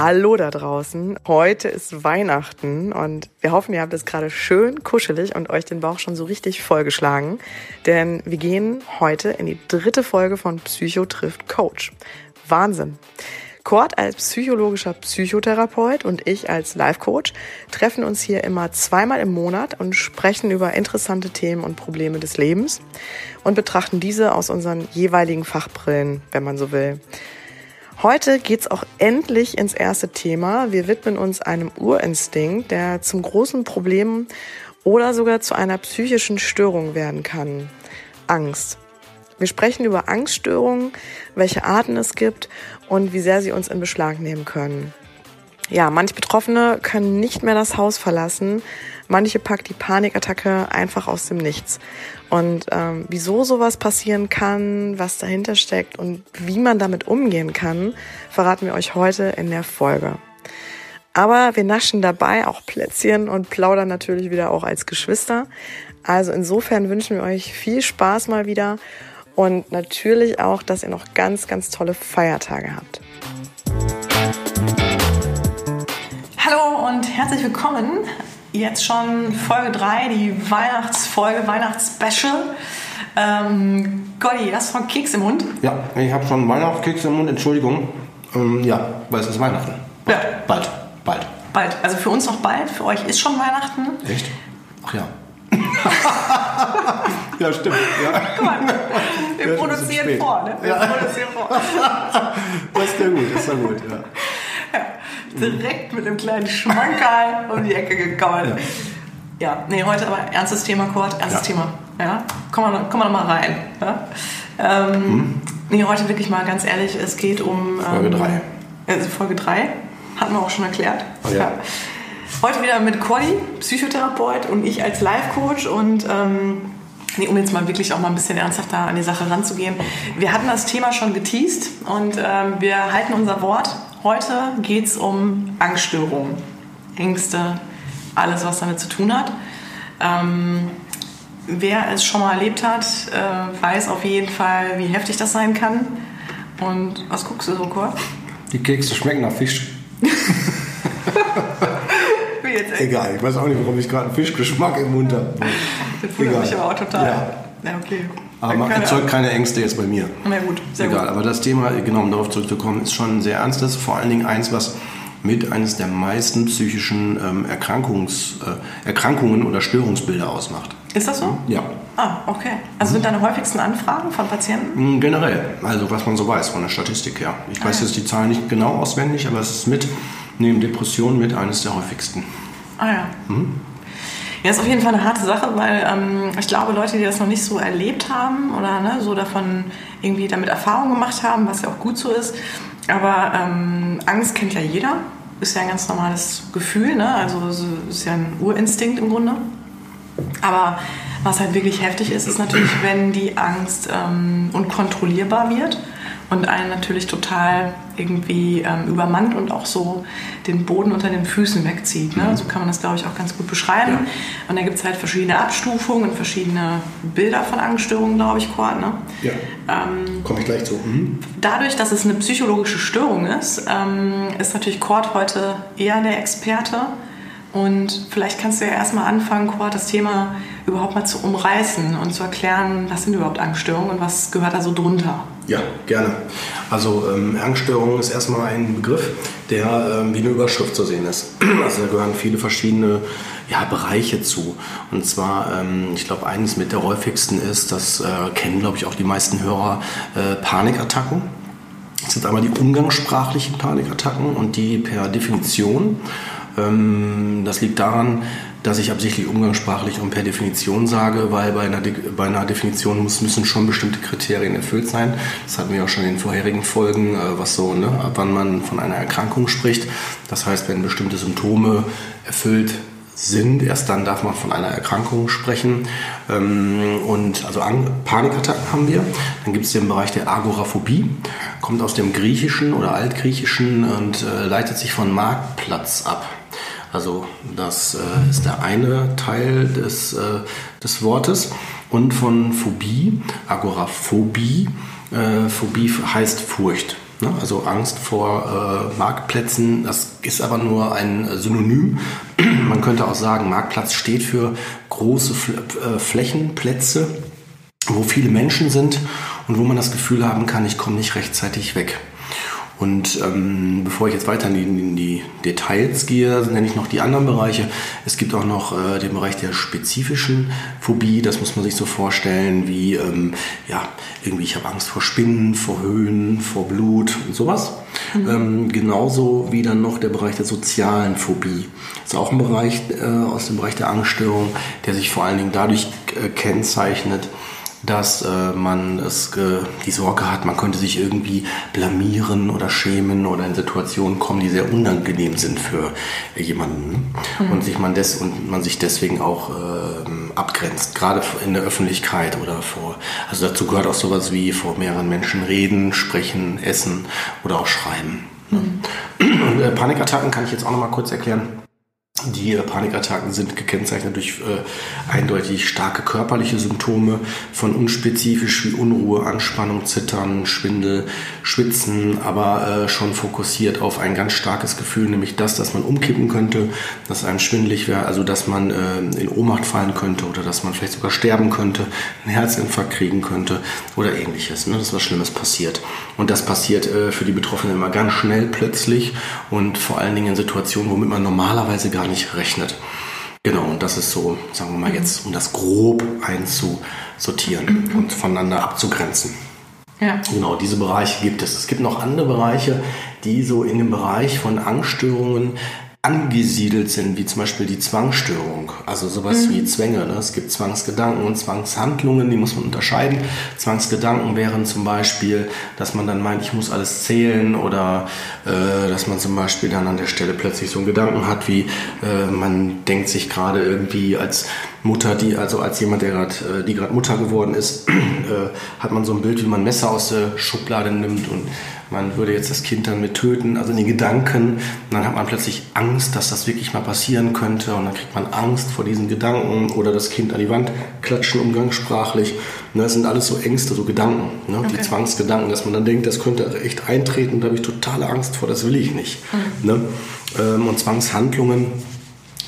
Hallo da draußen. Heute ist Weihnachten und wir hoffen, ihr habt es gerade schön kuschelig und euch den Bauch schon so richtig vollgeschlagen. Denn wir gehen heute in die dritte Folge von Psycho trifft Coach. Wahnsinn. Kurt als psychologischer Psychotherapeut und ich als Life Coach treffen uns hier immer zweimal im Monat und sprechen über interessante Themen und Probleme des Lebens und betrachten diese aus unseren jeweiligen Fachbrillen, wenn man so will. Heute geht's auch endlich ins erste Thema. Wir widmen uns einem Urinstinkt, der zum großen Problem oder sogar zu einer psychischen Störung werden kann. Angst. Wir sprechen über Angststörungen, welche Arten es gibt und wie sehr sie uns in Beschlag nehmen können. Ja, manche Betroffene können nicht mehr das Haus verlassen. Manche packt die Panikattacke einfach aus dem Nichts. Und ähm, wieso sowas passieren kann, was dahinter steckt und wie man damit umgehen kann, verraten wir euch heute in der Folge. Aber wir naschen dabei auch Plätzchen und plaudern natürlich wieder auch als Geschwister. Also insofern wünschen wir euch viel Spaß mal wieder und natürlich auch, dass ihr noch ganz, ganz tolle Feiertage habt. Hallo und herzlich willkommen. Jetzt schon Folge 3, die Weihnachtsfolge, Weihnachtsspecial. Ähm, Gotti, hast du von Keks im Mund? Ja, ich habe schon Weihnachtskeks im Mund, Entschuldigung. Ähm, ja, weil es ist Weihnachten. Ja. Bald, bald. Bald. Also für uns noch bald, für euch ist schon Weihnachten. Echt? Ach ja. ja, stimmt. Ja. Guck mal, wir Ja, produzieren vor, ne? Wir Ja. produzieren vor. Das ist ja gut, das ist ja gut. Ja. direkt mit einem kleinen Schmankerl um die Ecke gekommen. Ja. nee, heute aber ernstes Thema, Kurt, ernstes Ja. Thema. Ja, komm mal, komm mal noch mal rein. Ja? Ähm, Nee, heute wirklich mal ganz ehrlich, es geht um... Hm? Folge ähm, drei. Also Folge 3, hatten wir auch schon erklärt. Oh ja. Heute wieder mit Cordy, Psychotherapeut und ich als Life-Coach und... Ähm, Nee, um jetzt mal wirklich auch mal ein bisschen ernsthafter an die Sache ranzugehen. Wir hatten das Thema schon geteased und ähm, wir halten unser Wort. Heute geht es um Angststörungen, Ängste, alles, was damit zu tun hat. Ähm, wer es schon mal erlebt hat, äh, weiß auf jeden Fall, wie heftig das sein kann. Und was guckst du so, Kurt? Die Kekse schmecken nach Fisch. Egal, ich weiß auch nicht, warum ich gerade einen Fischgeschmack im Mund habe. Das wundert Egal. mich aber auch total. Ja. Ja, okay. Aber man Keine erzeugt keine Ängste jetzt bei mir. Na gut, sehr Egal, gut. aber das Thema, genau um darauf zurückzukommen, ist schon sehr ernstes. Vor allen Dingen eins, was mit eines der meisten psychischen ähm, Erkrankungs, äh, Erkrankungen oder Störungsbilder ausmacht. Ist das so? Ja. Ah, okay. Also sind deine häufigsten Anfragen von Patienten? Mm, Generell, also was man so weiß von der Statistik her. Ich weiß Ah, ja. jetzt die Zahlen nicht genau auswendig, aber es ist mit, neben Depressionen, mit eines der häufigsten. Ah ja. Mhm. Ja, ist auf jeden Fall eine harte Sache, weil ähm, ich glaube, Leute, die das noch nicht so erlebt haben oder ne, so davon irgendwie damit Erfahrung gemacht haben, was ja auch gut so ist, aber ähm, Angst kennt ja jeder, ist ja ein ganz normales Gefühl, ne? also ist ja ein Urinstinkt im Grunde. Aber was halt wirklich heftig ist, ist natürlich, wenn die Angst ähm, unkontrollierbar wird und einen natürlich total irgendwie ähm, übermannt und auch so den Boden unter den Füßen wegzieht. Ne? So kann man das, glaube ich, auch ganz gut beschreiben. Ja. Und da gibt es halt verschiedene Abstufungen und verschiedene Bilder von Angststörungen, glaube ich, Cord. Ne? Ja. Ähm, Komme ich gleich zu. Mhm. Dadurch, dass es eine psychologische Störung ist, ähm, ist natürlich Cord heute eher der Experte. Und vielleicht kannst du ja erstmal anfangen, Cord, das Thema überhaupt mal zu umreißen und zu erklären, was sind überhaupt Angststörungen und was gehört da so drunter. Ja, gerne. Also ähm, Angststörung ist erstmal ein Begriff, der ähm, wie eine Überschrift zu sehen ist. Also da gehören viele verschiedene ja, Bereiche zu. Und zwar, ähm, ich glaube, eines mit der häufigsten ist, das äh, kennen, glaube ich, auch die meisten Hörer, äh, Panikattacken. Das sind einmal die umgangssprachlichen Panikattacken und die per Definition. Ähm, das liegt daran, dass ich absichtlich umgangssprachlich und per Definition sage, weil bei einer, De bei einer Definition muss, müssen schon bestimmte Kriterien erfüllt sein. Das hatten wir auch schon in den vorherigen Folgen, äh, was so, ne, ab wann man von einer Erkrankung spricht. Das heißt, wenn bestimmte Symptome erfüllt sind, erst dann darf man von einer Erkrankung sprechen. Ähm, und also Panikattacken haben wir. Dann gibt es den Bereich der Agoraphobie, kommt aus dem Griechischen oder Altgriechischen und äh, leitet sich von Marktplatz ab. Also das äh, ist der eine Teil des, äh, des Wortes. Und von Phobie, Agoraphobie, äh, Phobie heißt Furcht. Ne? Also Angst vor äh, Marktplätzen, das ist aber nur ein Synonym. Man könnte auch sagen, Marktplatz steht für große äh, Flächenplätze, wo viele Menschen sind und wo man das Gefühl haben kann, ich komme nicht rechtzeitig weg. Und ähm, bevor ich jetzt weiter in die, in die, Details gehe, nenne ich noch die anderen Bereiche. Es gibt auch noch äh, den Bereich der spezifischen Phobie. Das muss man sich so vorstellen wie, ähm, ja, irgendwie ich habe Angst vor Spinnen, vor Höhen, vor Blut und sowas. Mhm. Ähm, genauso wie dann noch der Bereich der sozialen Phobie. Das ist auch ein Bereich äh, aus dem Bereich der Angststörung, der sich vor allen Dingen dadurch äh, kennzeichnet, dass äh, man es die Sorge hat, man könnte sich irgendwie blamieren oder schämen oder in Situationen kommen, die sehr unangenehm sind für jemanden mhm. und sich man des und man sich deswegen auch äh, abgrenzt, gerade in der Öffentlichkeit oder vor. Also dazu gehört auch sowas wie vor mehreren Menschen reden, sprechen, essen oder auch schreiben. Mhm. Und, äh, Panikattacken kann ich jetzt auch noch mal kurz erklären. Die Panikattacken sind gekennzeichnet durch äh, eindeutig starke körperliche Symptome von unspezifisch wie Unruhe, Anspannung, Zittern, Schwindel, Schwitzen, aber äh, schon fokussiert auf ein ganz starkes Gefühl, nämlich das, dass man umkippen könnte, dass einem schwindelig wäre, also dass man äh, in Ohnmacht fallen könnte oder dass man vielleicht sogar sterben könnte, einen Herzinfarkt kriegen könnte oder ähnliches, ne, dass was Schlimmes passiert. Und das passiert äh, für die Betroffenen immer ganz schnell plötzlich und vor allen Dingen in Situationen, womit man normalerweise gar nicht rechnet. Genau, und das ist so, sagen wir mal jetzt, um das grob einzusortieren und voneinander abzugrenzen. Ja. Genau, diese Bereiche gibt es. Es gibt noch andere Bereiche, die so in dem Bereich von Angststörungen angesiedelt sind, wie zum Beispiel die Zwangsstörung, also sowas mhm. wie Zwänge. Ne? Es gibt Zwangsgedanken und Zwangshandlungen, die muss man unterscheiden. Zwangsgedanken wären zum Beispiel, dass man dann meint, ich muss alles zählen oder äh, dass man zum Beispiel dann an der Stelle plötzlich so einen Gedanken hat, wie äh, man denkt sich gerade irgendwie als Mutter, die also als jemand, der gerade, äh, die gerade Mutter geworden ist, äh, hat man so ein Bild, wie man Messer aus der Schublade nimmt und man würde jetzt das Kind dann mit töten, also in den Gedanken. Und dann hat man plötzlich Angst, dass das wirklich mal passieren könnte. Und dann kriegt man Angst vor diesen Gedanken oder das Kind an die Wand klatschen umgangssprachlich. Ne, das sind alles so Ängste, so Gedanken, ne? Okay. die Zwangsgedanken, dass man dann denkt, das könnte echt eintreten. Da habe ich totale Angst vor, das will ich nicht. Mhm. Ne? Ähm, und Zwangshandlungen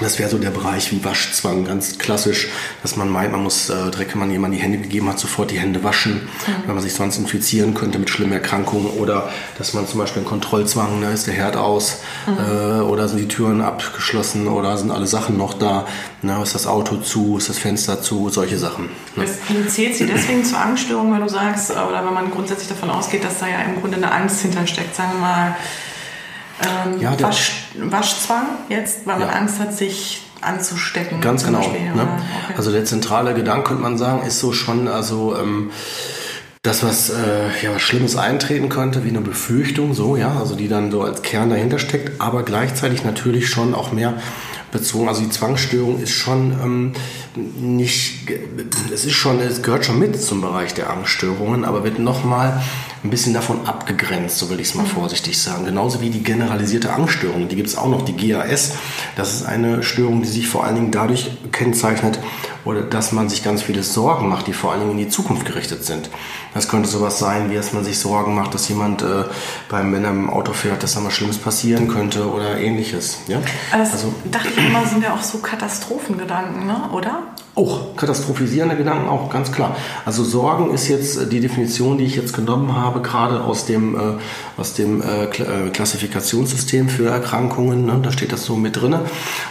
das wäre so der Bereich wie Waschzwang, ganz klassisch, dass man meint, man muss äh, direkt, wenn man jemand die Hände gegeben hat, sofort die Hände waschen, mhm. weil man sich sonst infizieren könnte mit schlimmen Erkrankungen. Oder dass man zum Beispiel einen Kontrollzwang, ne, ist der Herd aus mhm. äh, oder sind die Türen abgeschlossen oder sind alle Sachen noch da, ne, ist das Auto zu, ist das Fenster zu, solche Sachen. Ne? Zählt sie deswegen zur Angststörung, wenn du sagst, oder wenn man grundsätzlich davon ausgeht, dass da ja im Grunde eine Angst hintersteckt, sagen wir mal, ähm, ja, Wasch, Waschzwang jetzt, weil man ja. Angst hat, sich anzustecken. Ganz genau. Beispiel, ne? okay. Also der zentrale Gedanke, könnte man sagen, ist so schon, also ähm, das, was äh, ja was Schlimmes eintreten könnte, wie eine Befürchtung, so, ja, also die dann so als Kern dahinter steckt, aber gleichzeitig natürlich schon auch mehr bezogen. Also die Zwangsstörung ist schon ähm, nicht, es ist schon, es gehört schon mit zum Bereich der Angststörungen, aber wird nochmal ein bisschen davon abgegrenzt, so will ich es mal mhm. vorsichtig sagen. Genauso wie die generalisierte Angststörung, die gibt es auch noch, die GAS. Das ist eine Störung, die sich vor allen Dingen dadurch kennzeichnet, oder dass man sich ganz viele Sorgen macht, die vor allen Dingen in die Zukunft gerichtet sind. Das könnte sowas sein, wie dass man sich Sorgen macht, dass jemand äh, beim, wenn er im Auto fährt, dass da mal Schlimmes passieren könnte oder ähnliches. Ja? Also, also dachte ich immer, sind ja auch so Katastrophengedanken, ne? oder? Auch katastrophisierende Gedanken, auch ganz klar. Also Sorgen ist jetzt äh, die Definition, die ich jetzt genommen habe, gerade aus dem, äh, aus dem äh, äh, Klassifikationssystem für Erkrankungen. Ne? Da steht das so mit drin.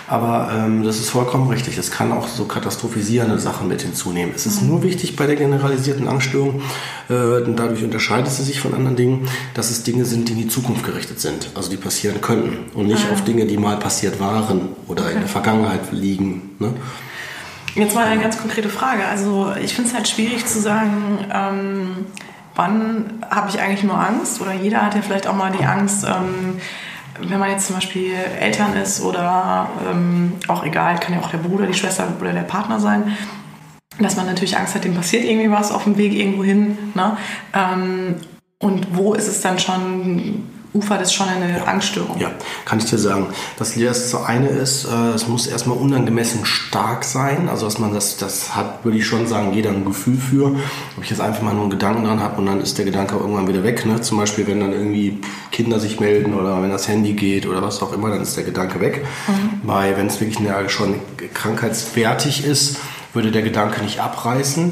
Aber ähm, das ist vollkommen richtig. Es kann auch so katastrophisierende Sachen mit hinzunehmen. Es ist mhm. nur wichtig bei der generalisierten Angststörung, äh, dadurch unterscheidet sie sich von anderen Dingen, dass es Dinge sind, die in die Zukunft gerichtet sind. Also die passieren könnten und nicht ah. auf Dinge, die mal passiert waren oder okay. in der Vergangenheit liegen. Ne? Jetzt mal eine ganz konkrete Frage. Also ich finde es halt schwierig zu sagen, ähm, wann habe ich eigentlich nur Angst? Oder jeder hat ja vielleicht auch mal die Angst, ähm, wenn man jetzt zum Beispiel Eltern ist oder ähm, auch egal, kann ja auch der Bruder, die Schwester oder der Partner sein, dass man natürlich Angst hat, dem passiert irgendwie was auf dem Weg irgendwo hin. Ne? Ähm, und wo ist es dann schon ufert es schon in eine ja. Angststörung. Ja, kann ich dir sagen. Das erste eine ist, äh, es muss erstmal unangemessen stark sein. Also dass man das, das hat, würde ich schon sagen, jeder ein Gefühl für. Ob ich jetzt einfach mal nur einen Gedanken dran habe und dann ist der Gedanke irgendwann wieder weg. Ne? Zum Beispiel, wenn dann irgendwie Kinder sich melden oder wenn das Handy geht oder was auch immer, dann ist der Gedanke weg. Mhm. Weil wenn es wirklich eine, schon krankheitsfertig ist, würde der Gedanke nicht abreißen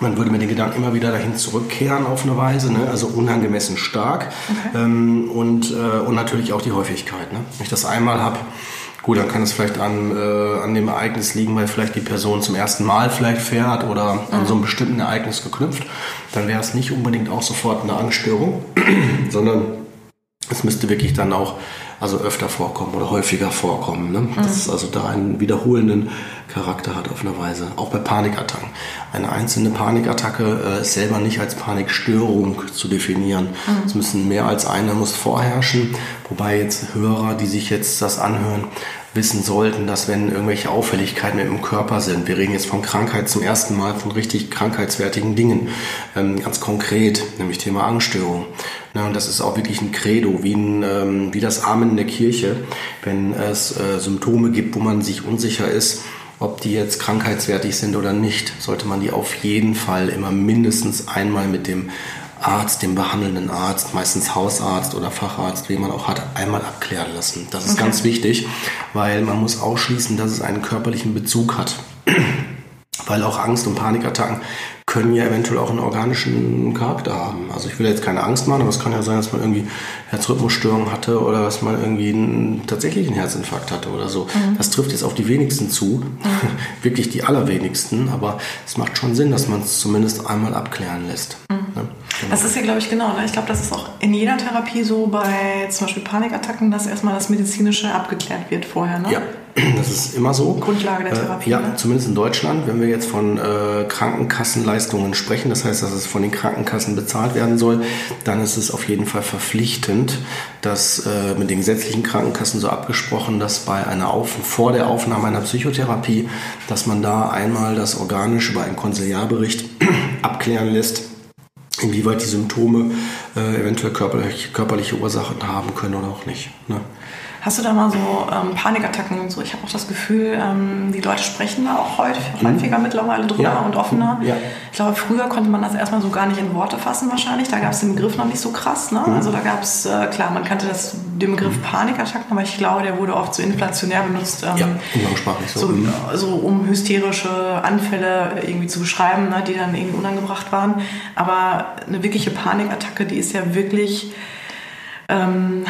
man würde mit den Gedanken immer wieder dahin zurückkehren auf eine Weise, ne? also unangemessen stark okay. ähm, und, äh, und natürlich auch die Häufigkeit. Ne? Wenn ich das einmal habe, gut, dann kann es vielleicht an, äh, an dem Ereignis liegen, weil vielleicht die Person zum ersten Mal vielleicht fährt oder mhm. an so einem bestimmten Ereignis geknüpft, dann wäre es nicht unbedingt auch sofort eine Angststörung, sondern es müsste wirklich dann auch also öfter vorkommen oder häufiger vorkommen. Ne? Mhm. Dass es also da einen wiederholenden Charakter hat auf eine Weise. Auch bei Panikattacken. Eine einzelne Panikattacke äh, ist selber nicht als Panikstörung zu definieren. Mhm. Es müssen mehr als eine muss vorherrschen. Wobei jetzt Hörer, die sich jetzt das anhören, wissen sollten, dass wenn irgendwelche Auffälligkeiten im Körper sind, wir reden jetzt von Krankheit zum ersten Mal, von richtig krankheitswertigen Dingen, ähm, ganz konkret, nämlich Thema Angststörung. Und das ist auch wirklich ein Credo, wie, ein, ähm, wie das Amen in der Kirche, wenn es äh, Symptome gibt, wo man sich unsicher ist, ob die jetzt krankheitswertig sind oder nicht, sollte man die auf jeden Fall immer mindestens einmal mit dem Arzt, dem behandelnden Arzt, meistens Hausarzt oder Facharzt, wie man auch hat, einmal abklären lassen. Das ist okay. ganz wichtig, weil man muss ausschließen, dass es einen körperlichen Bezug hat. weil auch Angst und Panikattacken können ja eventuell auch einen organischen Charakter haben. Also ich will jetzt keine Angst machen, aber es kann ja sein, dass man irgendwie Herzrhythmusstörungen hatte oder dass man irgendwie einen tatsächlichen Herzinfarkt hatte oder so. Mhm. Das trifft jetzt auf die wenigsten zu, mhm. wirklich die allerwenigsten, aber es macht schon Sinn, dass man es zumindest einmal abklären lässt. Mhm. Ne? Genau. Das ist ja, glaube ich, genau. Ne? Ich glaube, das ist auch in jeder Therapie so, bei zum Beispiel Panikattacken, dass erstmal das Medizinische abgeklärt wird vorher. Ne? Ja, das ist immer so. Grundlage der Therapie. Äh, ja, ne? zumindest in Deutschland, wenn wir jetzt von äh, Krankenkassenleistungen sprechen, das heißt, dass es von den Krankenkassen bezahlt werden soll, dann ist es auf jeden Fall verpflichtend, dass äh, mit den gesetzlichen Krankenkassen so abgesprochen, dass bei einer Auf vor der Aufnahme einer Psychotherapie, dass man da einmal das organisch über einen Konsiliarbericht abklären lässt, inwieweit die Symptome äh, eventuell körperlich, körperliche Ursachen haben können oder auch nicht. Ne? Hast du da mal so ähm, Panikattacken und so? Ich habe auch das Gefühl, ähm, die Leute sprechen da auch heute mhm. häufiger mittlerweile drüber ja. und offener. Ja. Ich glaube, früher konnte man das erstmal so gar nicht in Worte fassen wahrscheinlich. Da gab es den Begriff noch nicht so krass. Ne? Mhm. Also da gab es, äh, klar, man kannte das, den Begriff mhm. Panikattacken, aber ich glaube, der wurde oft so inflationär benutzt. Ähm, ja, umgangssprachlich so. So, mhm. so. um hysterische Anfälle irgendwie zu beschreiben, ne, die dann irgendwie unangebracht waren. Aber eine wirkliche Panikattacke, die ist ja wirklich... Ähm,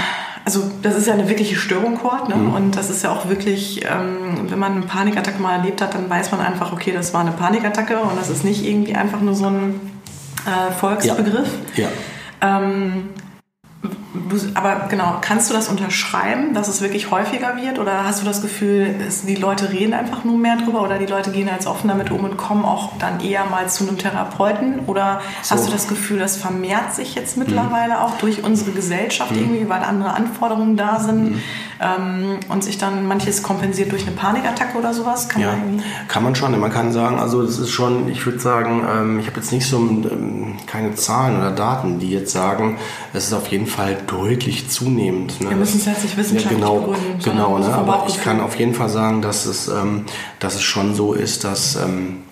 also das ist ja eine wirkliche Störung, Kurt, ne? Mhm. und das ist ja auch wirklich, ähm, wenn man eine Panikattacke mal erlebt hat, dann weiß man einfach, okay, das war eine Panikattacke und das ist nicht irgendwie einfach nur so ein äh, Volksbegriff. Ja. ja. Ähm, aber genau, kannst du das unterschreiben, dass es wirklich häufiger wird? Oder hast du das Gefühl, die Leute reden einfach nur mehr drüber oder die Leute gehen als offen damit um und kommen auch dann eher mal zu einem Therapeuten? Oder so. hast du das Gefühl, das vermehrt sich jetzt mittlerweile mhm. auch durch unsere Gesellschaft mhm. irgendwie, weil andere Anforderungen da sind mhm. ähm, und sich dann manches kompensiert durch eine Panikattacke oder sowas? Kann, ja, man, kann man schon. Man kann sagen, also das ist schon, ich würde sagen, ähm, ich habe jetzt nicht so ähm, keine Zahlen oder Daten, die jetzt sagen, es ist auf jeden Fall deutlich zunehmend. Ne? Wir müssen es jetzt nicht wissenschaftlich ja, genau, begründen. Genau, ne? aber ich kann auf jeden Fall sagen, dass es, ähm, dass es schon so ist, dass ähm,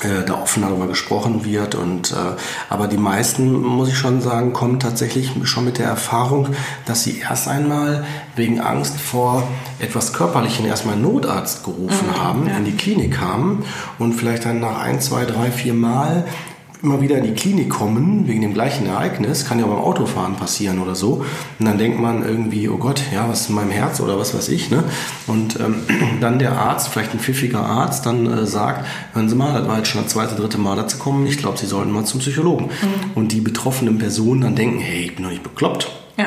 äh, da offen darüber gesprochen wird. Und äh, aber die meisten, muss ich schon sagen, kommen tatsächlich schon mit der Erfahrung, dass sie erst einmal wegen Angst vor etwas Körperlichen erstmal Notarzt gerufen mhm, haben, ja. in die Klinik kamen und vielleicht dann nach ein, zwei, drei, vier Mal immer wieder in die Klinik kommen, wegen dem gleichen Ereignis, kann ja beim Autofahren passieren oder so. Und dann denkt man irgendwie, oh Gott, ja, was ist in meinem Herz oder was weiß ich. Ne? Und ähm, dann der Arzt, vielleicht ein pfiffiger Arzt, dann äh, sagt, hören Sie mal, das war jetzt schon das zweite, dritte Mal dazu kommen, ich glaube, Sie sollten mal zum Psychologen. Mhm. Und die betroffenen Personen dann denken, hey, ich bin doch nicht bekloppt. Ja.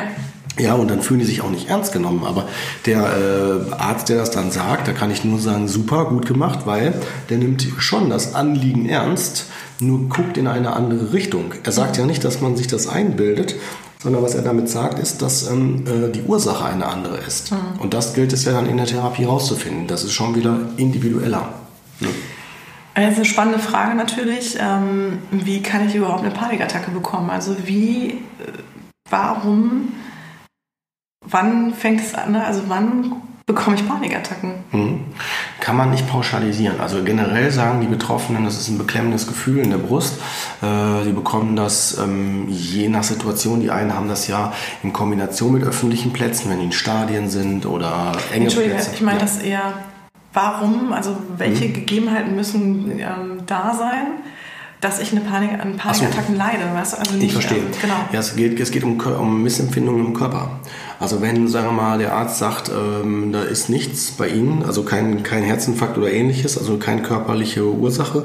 Ja, und dann fühlen die sich auch nicht ernst genommen. Aber der äh, Arzt, der das dann sagt, da kann ich nur sagen, super, gut gemacht, weil der nimmt schon das Anliegen ernst, nur guckt in eine andere Richtung. Er sagt ja nicht, dass man sich das einbildet, sondern was er damit sagt, ist, dass ähm, äh, die Ursache eine andere ist. Mhm. Und das gilt es ja dann in der Therapie herauszufinden. Das ist schon wieder individueller. Ne? Das ist eine spannende Frage natürlich. Ähm, wie kann ich überhaupt eine Panikattacke bekommen? Also wie, äh, warum wann fängt es an? Also wann bekomme ich Panikattacken? Mhm. Kann man nicht pauschalisieren. Also generell sagen die Betroffenen, das ist ein beklemmendes Gefühl in der Brust. Äh, sie bekommen das ähm, je nach Situation. Die einen haben das ja in Kombination mit öffentlichen Plätzen, wenn die in Stadien sind oder enge Entschuldige, Plätze. ich meine Ja. das eher, warum, also welche Gegebenheiten müssen ähm, da sein, dass ich eine Panik, an Panikattacken leide, weißt du? Also nicht, Ich verstehe. Ähm, genau. Ja, es geht, es geht um, um Missempfindungen im Körper. Also wenn, sagen wir mal, der Arzt sagt, ähm, da ist nichts bei Ihnen, also kein, kein Herzinfarkt oder ähnliches, also keine körperliche Ursache,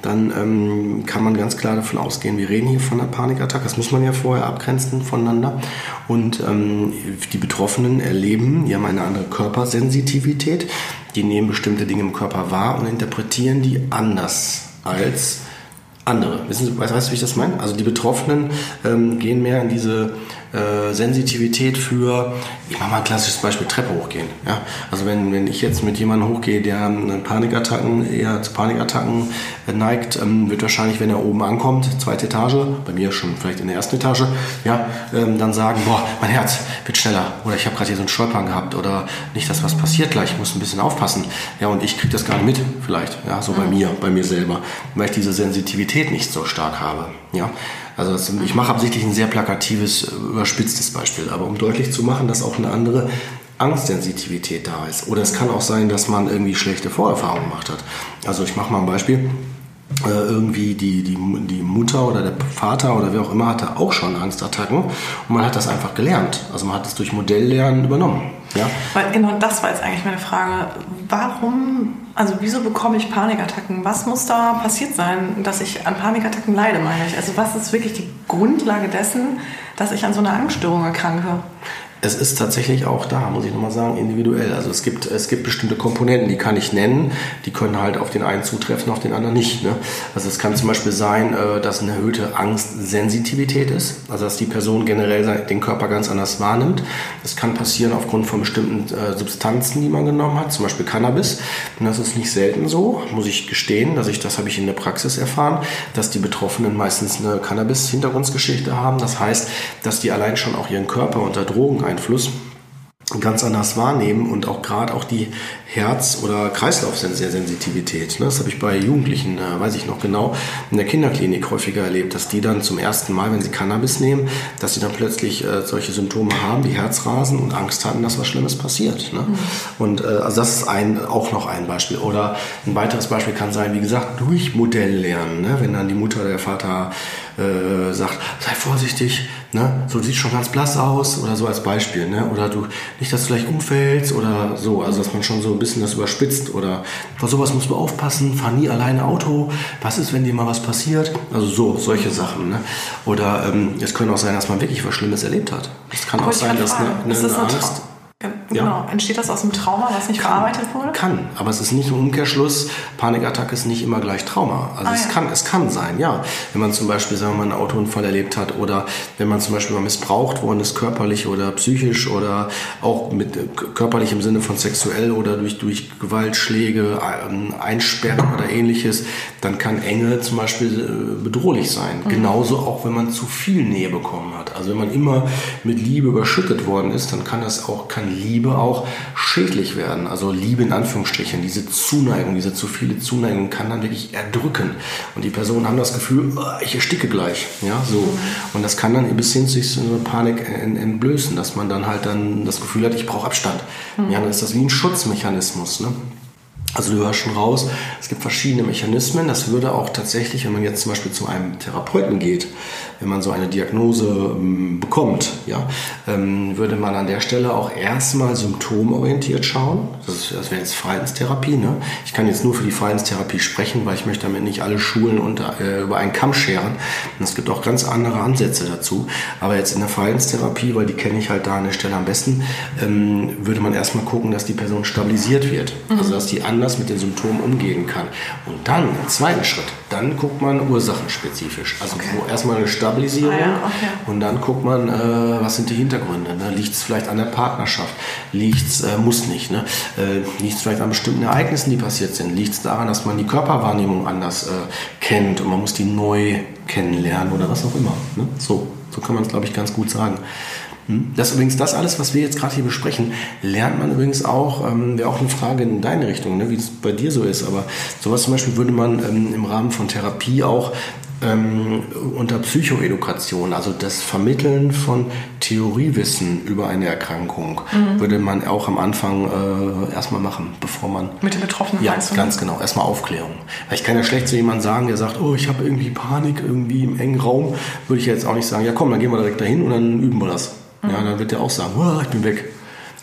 dann ähm, kann man ganz klar davon ausgehen, wir reden hier von einer Panikattacke. Das muss man ja vorher abgrenzen voneinander. Und ähm, die Betroffenen erleben, die haben eine andere Körpersensitivität, die nehmen bestimmte Dinge im Körper wahr und interpretieren die anders als andere. Wissen Sie, weißt, du, wie ich das meine? Also die Betroffenen ähm, gehen mehr in diese äh, Sensitivität für, ich mache mal ein klassisches Beispiel, Treppe hochgehen. Ja? Also wenn, wenn ich jetzt mit jemandem hochgehe, der Panikattacken, eher zu Panikattacken äh, neigt, ähm, wird wahrscheinlich, wenn er oben ankommt, zweite Etage, bei mir schon vielleicht in der ersten Etage, ja, ähm, dann sagen, boah, mein Herz wird schneller oder ich habe gerade hier so ein Stolpern gehabt oder nicht, dass was passiert gleich, ich muss ein bisschen aufpassen. Ja, und ich kriege das gar nicht mit, vielleicht, ja, so bei mir, bei mir selber, weil ich diese Sensitivität nicht so stark habe. Ja, also das, ich mache absichtlich ein sehr plakatives, äh, überspitztes Beispiel, aber um deutlich zu machen, dass auch eine andere Angstsensitivität da ist. Oder es kann auch sein, dass man irgendwie schlechte Vorerfahrungen gemacht hat. Also ich mache mal ein Beispiel. Äh, irgendwie die, die, die Mutter oder der Vater oder wer auch immer hatte auch schon Angstattacken und man hat das einfach gelernt. Also man hat es durch Modelllernen übernommen. Ja? Weil genau das war jetzt eigentlich meine Frage. Warum, also wieso bekomme ich Panikattacken? Was muss da passiert sein, dass ich an Panikattacken leide, meine ich? Also was ist wirklich die Grundlage dessen, dass ich an so einer Angststörung erkranke? Es ist tatsächlich auch da, muss ich nochmal sagen, individuell. Also es gibt, es gibt bestimmte Komponenten, die kann ich nennen, die können halt auf den einen zutreffen, auf den anderen nicht. Ne? Also es kann zum Beispiel sein, äh, dass eine erhöhte Angstsensitivität ist, also dass die Person generell den Körper ganz anders wahrnimmt. Das kann passieren aufgrund von bestimmten äh, Substanzen, die man genommen hat, zum Beispiel Cannabis. Und das ist nicht selten so, muss ich gestehen, dass ich, das habe ich in der Praxis erfahren, dass die Betroffenen meistens eine Cannabis-Hintergrundgeschichte haben. Das heißt, dass die allein schon auch ihren Körper unter Drogeneinfluss ganz anders wahrnehmen und auch gerade auch die Herz- oder Kreislaufsensitivität. Ne? Das habe ich bei Jugendlichen, äh, weiß ich noch genau, in der Kinderklinik häufiger erlebt, dass die dann zum ersten Mal, wenn sie Cannabis nehmen, dass sie dann plötzlich äh, solche Symptome haben, wie Herzrasen und Angst hatten, dass was Schlimmes passiert. Ne? Und äh, also das ist ein, auch noch ein Beispiel. Oder ein weiteres Beispiel kann sein, wie gesagt, durch Modelllernen. Ne? Wenn dann die Mutter oder der Vater äh, sagt, sei vorsichtig, ne? so du siehst schon ganz blass aus oder so als Beispiel. Ne? Oder du nicht, dass du gleich umfällst oder so. Also dass man schon so ein bisschen das überspitzt oder vor sowas musst du aufpassen, fahr nie alleine Auto. Was ist, wenn dir mal was passiert? Also so, solche Sachen. Ne? Oder ähm, es könnte auch sein, dass man wirklich was Schlimmes erlebt hat. Es kann auch Wollte ich sein, dass eine, eine eine Angst... Genau. Entsteht das aus einem Trauma, was nicht verarbeitet wurde? Kann, aber es ist nicht im Umkehrschluss, Panikattacke ist nicht immer gleich Trauma. Also Ah, es, ja. kann, es kann sein, ja. Wenn man zum Beispiel, sagen wir mal, einen Autounfall erlebt hat oder wenn man zum Beispiel mal missbraucht worden ist, körperlich oder psychisch oder auch mit äh, körperlich im Sinne von sexuell oder durch, durch Gewaltschläge, ähm, Einsperren oder ähnliches, dann kann Enge zum Beispiel äh, bedrohlich sein. Mhm. Genauso auch, wenn man zu viel Nähe bekommen hat. Also wenn man immer mit Liebe überschüttet worden ist, dann kann das auch, kann Liebe auch schädlich werden. Also Liebe in Anführungsstrichen, diese Zuneigung, diese zu viele Zuneigung kann dann wirklich erdrücken. Und die Personen haben das Gefühl, "Oh, ich ersticke gleich. Ja, so. Und das kann dann bis hin zu so einer Panik en- entblößen, dass man dann halt dann das Gefühl hat, ich brauche Abstand. Ja, dann ist das wie ein Schutzmechanismus. Ne? Also du hörst schon raus, es gibt verschiedene Mechanismen. Das würde auch tatsächlich, wenn man jetzt zum Beispiel zu einem Therapeuten geht, wenn man so eine Diagnose ähm, bekommt, ja, ähm, würde man an der Stelle auch erstmal symptomorientiert schauen. Das, ist- das wäre jetzt Verhaltenstherapie. Ne? Ich kann jetzt nur für die Verhaltenstherapie sprechen, weil ich möchte damit nicht alle Schulen unter, äh, über einen Kamm scheren. Und es gibt auch ganz andere Ansätze dazu. Aber jetzt in der Verhaltenstherapie, weil die kenne ich halt da an der Stelle am besten, ähm, würde man erstmal gucken, dass die Person stabilisiert wird. Also dass die anders mit den Symptomen umgehen kann. Und dann, im zweiten Schritt, dann guckt man ursachenspezifisch. Also wo erstmal eine Stabilisierung Ah ja, okay. und dann guckt man, äh, was sind die Hintergründe. Ne? Liegt es vielleicht an der Partnerschaft? Liegt es, äh, muss nicht, ne? äh, liegt es vielleicht an bestimmten Ereignissen, die passiert sind? Liegt es daran, dass man die Körperwahrnehmung anders äh, kennt und man muss die neu kennenlernen oder was auch immer? Ne? So, so kann man es, glaube ich, ganz gut sagen. Hm? Das übrigens, das alles, was wir jetzt gerade hier besprechen, lernt man übrigens auch, ähm, wäre auch eine Frage in deine Richtung, ne, wie es bei dir so ist. Aber sowas zum Beispiel würde man ähm, im Rahmen von Therapie auch ähm, unter Psychoedukation, also das Vermitteln von Theoriewissen über eine Erkrankung, mhm. würde man auch am Anfang äh, erstmal machen, bevor man. Mit den Betroffenen Ja, ganz genau. Erstmal Aufklärung. Weil ich kann ja schlecht zu jemandem sagen, der sagt, oh, ich habe irgendwie Panik irgendwie im engen Raum, würde ich jetzt auch nicht sagen, ja komm, dann gehen wir direkt dahin und dann üben wir das. Mhm. Ja, dann wird der auch sagen, oh, ich bin weg.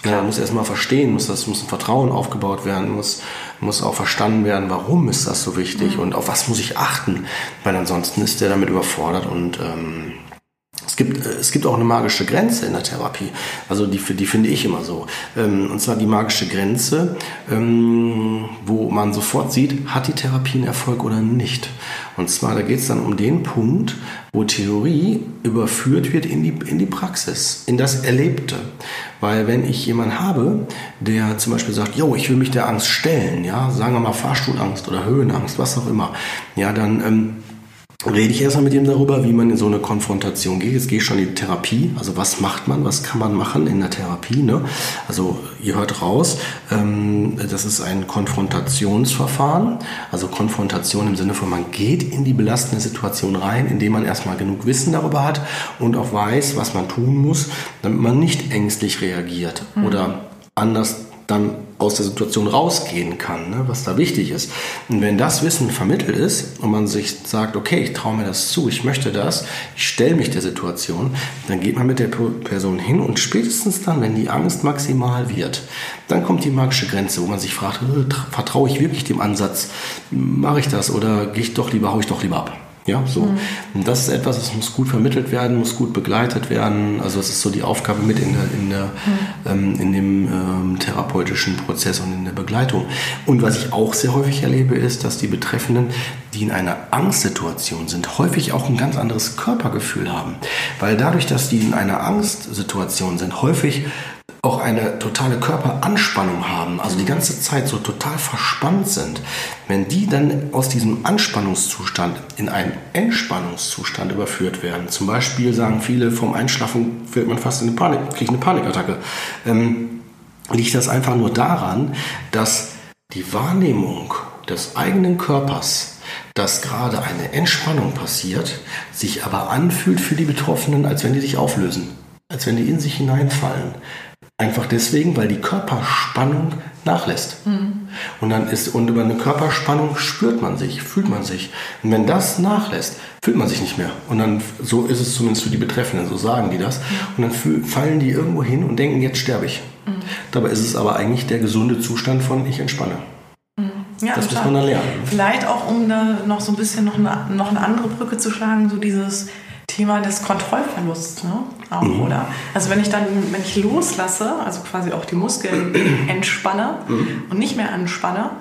Ja, muss erstmal verstehen, muss das muss ein Vertrauen aufgebaut werden, muss muss auch verstanden werden, warum ist das so wichtig mhm. und auf was muss ich achten, weil ansonsten ist der damit überfordert und ähm, gibt, es gibt auch eine magische Grenze in der Therapie. Also die, die finde ich immer so. Ähm, und zwar die magische Grenze, ähm, wo man sofort sieht, hat die Therapie einen Erfolg oder nicht. Und zwar, da geht es dann um den Punkt, wo Theorie überführt wird in die, in die Praxis, in das Erlebte. Weil wenn ich jemanden habe, der zum Beispiel sagt, yo, ich will mich der Angst stellen, ja, sagen wir mal Fahrstuhlangst oder Höhenangst, was auch immer, ja, dann ähm, rede ich erstmal mit ihm darüber, wie man in so eine Konfrontation geht. Jetzt gehe ich schon in die Therapie. Also was macht man, was kann man machen in der Therapie? Ne? Also ihr hört raus, ähm, das ist ein Konfrontationsverfahren. Also Konfrontation im Sinne von, man geht in die belastende Situation rein, indem man erstmal genug Wissen darüber hat und auch weiß, was man tun muss, damit man nicht ängstlich reagiert mhm. oder anders dann aus der Situation rausgehen kann, ne, was da wichtig ist. Und wenn das Wissen vermittelt ist und man sich sagt, okay, ich traue mir das zu, ich möchte das, ich stelle mich der Situation, dann geht man mit der Person hin und spätestens dann, wenn die Angst maximal wird, dann kommt die magische Grenze, wo man sich fragt, äh, vertraue ich wirklich dem Ansatz, mache ich das oder gehe ich doch lieber, haue ich doch lieber ab. Ja, so. Mhm. Und das ist etwas, das muss gut vermittelt werden, muss gut begleitet werden. Also es ist so die Aufgabe mit in, der, in, der, mhm. ähm, in dem ähm, therapeutischen Prozess und in der Begleitung. Und was ich auch sehr häufig erlebe, ist, dass die Betreffenden, die in einer Angstsituation sind, häufig auch ein ganz anderes Körpergefühl haben. Weil dadurch, dass die in einer Angstsituation sind, häufig auch eine totale Körperanspannung haben, also die ganze Zeit so total verspannt sind, wenn die dann aus diesem Anspannungszustand in einen Entspannungszustand überführt werden, zum Beispiel sagen viele, vom Einschlafen fällt man fast in eine Panik, kriegt eine Panikattacke, ähm, liegt das einfach nur daran, dass die Wahrnehmung des eigenen Körpers dass gerade eine Entspannung passiert, sich aber anfühlt für die Betroffenen, als wenn die sich auflösen, als wenn die in sich hineinfallen. Einfach deswegen, weil die Körperspannung nachlässt. Mhm. Und dann ist, und über eine Körperspannung spürt man sich, fühlt man sich. Und wenn das nachlässt, fühlt man sich nicht mehr. Und dann, so ist es zumindest für die Betreffenden, so sagen die das. Mhm. Und dann fallen die irgendwo hin und denken, jetzt sterbe ich. Mhm. Dabei ist es aber eigentlich der gesunde Zustand von ich entspanne. Mhm. Ja, das muss man dann lernen. Vielleicht auch, um da noch so ein bisschen noch eine, noch eine andere Brücke zu schlagen, so dieses Thema des Kontrollverlusts, ne? Auch, mhm. oder? Also wenn ich dann, wenn ich loslasse, also quasi auch die Muskeln entspanne mhm. und nicht mehr anspanne,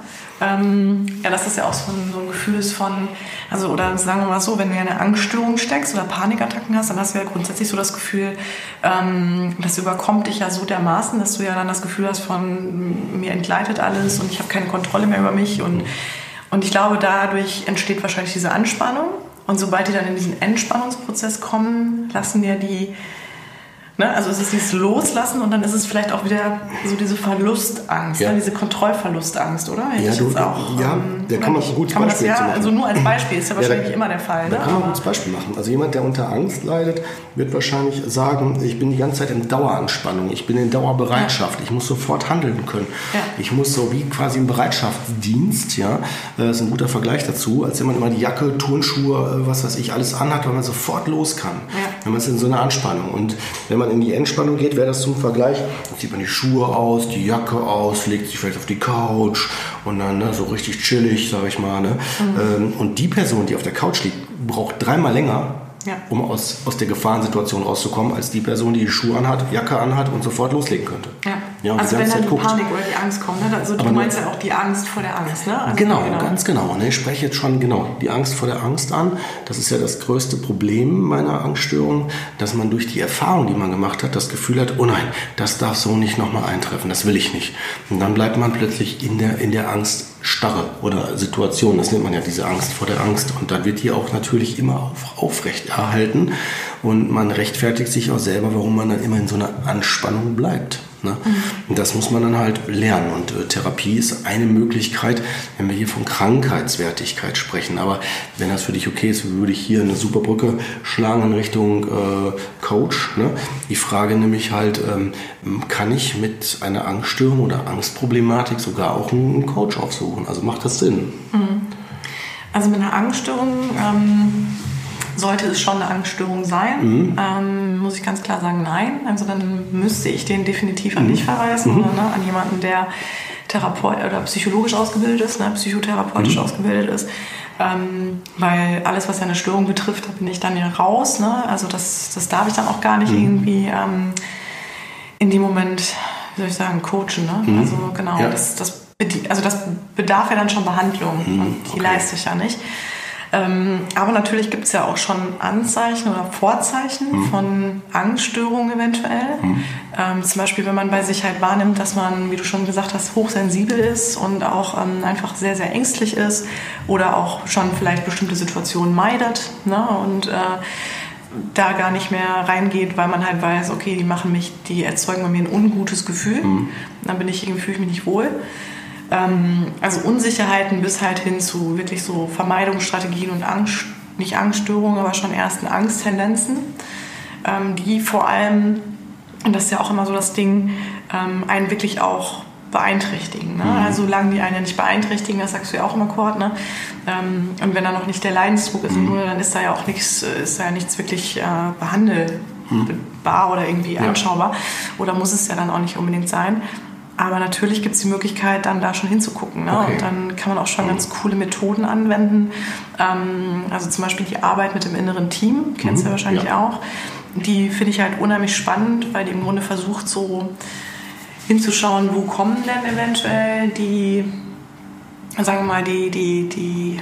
ähm, ja, dass das ja auch so ein, so ein, Gefühl ist von, also oder sagen wir mal so, wenn du in eine Angststörung steckst oder Panikattacken hast, dann hast du ja grundsätzlich so das Gefühl, ähm, das überkommt dich ja so dermaßen, dass du ja dann das Gefühl hast von, mir entgleitet alles und ich habe keine Kontrolle mehr über mich und, und ich glaube, dadurch entsteht wahrscheinlich diese Anspannung und sobald die dann in diesen Entspannungsprozess kommen, lassen ja die Ne? Also es ist dieses Loslassen und dann ist es vielleicht auch wieder so diese Verlustangst, ja. ne? diese Kontrollverlustangst, oder? Hätte ja, du, auch, ja ähm, da kann man ein gutes Beispiel das, ja, machen. Also nur als Beispiel ist ja wahrscheinlich da, immer der Fall. Da ne? kann man ein gutes Beispiel machen. Also jemand, der unter Angst leidet, wird wahrscheinlich sagen, ich bin die ganze Zeit in Daueranspannung, ich bin in Dauerbereitschaft, ich muss sofort handeln können. Ich muss so wie quasi im Bereitschaftsdienst, ja, das ist ein guter Vergleich dazu, als wenn man immer die Jacke, Turnschuhe, äh, was weiß ich, alles anhat, weil man sofort los kann. Wenn man ist in so einer Anspannung. Und wenn man in die Entspannung geht, wäre das zum Vergleich. Dann zieht man die Schuhe aus, die Jacke aus, legt sich vielleicht auf die Couch und dann ne, so richtig chillig, sage ich mal. Ne? Mhm. und die Person, die auf der Couch liegt, braucht dreimal länger, ja. um aus, aus der Gefahrensituation rauszukommen, als die Person, die die Schuhe anhat, Jacke anhat und sofort loslegen könnte. Ja. Ja, also wenn dann die guckt. Panik oder die Angst kommt, ne? also du Aber meinst ja auch die Angst vor der Angst, ne? Also genau, genau, ganz genau. Ne? Ich spreche jetzt schon genau die Angst vor der Angst an. Das ist ja das größte Problem meiner Angststörung, dass man durch die Erfahrung, die man gemacht hat, das Gefühl hat, oh nein, das darf so nicht nochmal eintreffen, das will ich nicht. Und dann bleibt man plötzlich in der, in der Angst Angststarre oder Situation, das nennt man ja diese Angst vor der Angst. Und dann wird die auch natürlich immer auf, aufrecht erhalten und man rechtfertigt sich auch selber, warum man dann immer in so einer Anspannung bleibt. Ne? Und das muss man dann halt lernen. Und äh, Therapie ist eine Möglichkeit, wenn wir hier von Krankheitswertigkeit sprechen. Aber wenn das für dich okay ist, würde ich hier eine super Brücke schlagen in Richtung äh, Coach. Ne? Die Frage nämlich halt, ähm, kann ich mit einer Angststörung oder Angstproblematik sogar auch einen Coach aufsuchen? Also macht das Sinn? Mhm. Also mit einer Angststörung ähm, sollte es schon eine Angststörung sein, mhm. ähm, muss ich ganz klar sagen, nein. Also dann müsste ich den definitiv an mhm. dich verweisen mhm. oder ne, an jemanden, der Therapeut oder psychologisch ausgebildet ist, ne, psychotherapeutisch mhm. ausgebildet ist. Ähm, weil alles, was ja eine Störung betrifft, da bin ich dann ja raus. Ne? Also das, das darf ich dann auch gar nicht mhm. irgendwie ähm, in dem Moment, wie soll ich sagen, coachen. Ne? Mhm. Also genau, ja. das, das, also das bedarf ja dann schon Behandlung und die okay. leiste ich ja nicht. Ähm, aber natürlich gibt es ja auch schon Anzeichen oder Vorzeichen mhm. von Angststörungen eventuell. Mhm. Ähm, zum Beispiel, wenn man bei sich halt wahrnimmt, dass man, wie du schon gesagt hast, hochsensibel ist und auch ähm, einfach sehr, sehr ängstlich ist oder auch schon vielleicht bestimmte Situationen meidet ne? und äh, da gar nicht mehr reingeht, weil man halt weiß, okay, die machen mich, die erzeugen bei mir ein ungutes Gefühl. Mhm. Dann bin ich irgendwie fühle ich mich nicht wohl. Ähm, also Unsicherheiten bis halt hin zu wirklich so Vermeidungsstrategien und Angst, nicht Angststörungen, aber schon ersten Angsttendenzen, ähm, die vor allem, und das ist ja auch immer so das Ding, ähm, einen wirklich auch beeinträchtigen. Ne? Mhm. Also solange die einen ja nicht beeinträchtigen, das sagst du ja auch immer, Kurt, ne? Und wenn da noch nicht der Leidensdruck ist, mhm. dann ist da ja auch nichts, ist da ja nichts wirklich äh, behandelbar mhm. oder irgendwie ja. anschaubar. Oder muss es ja dann auch nicht unbedingt sein. Aber natürlich gibt es die Möglichkeit, dann da schon hinzugucken. Ne? Okay. Und dann kann man auch schon ganz coole Methoden anwenden. Ähm, also zum Beispiel die Arbeit mit dem inneren Team, kennst du mhm. ja wahrscheinlich ja. auch. Die finde ich halt unheimlich spannend, weil die im Grunde versucht, so hinzuschauen, wo kommen denn eventuell die, sagen wir mal, die, die, die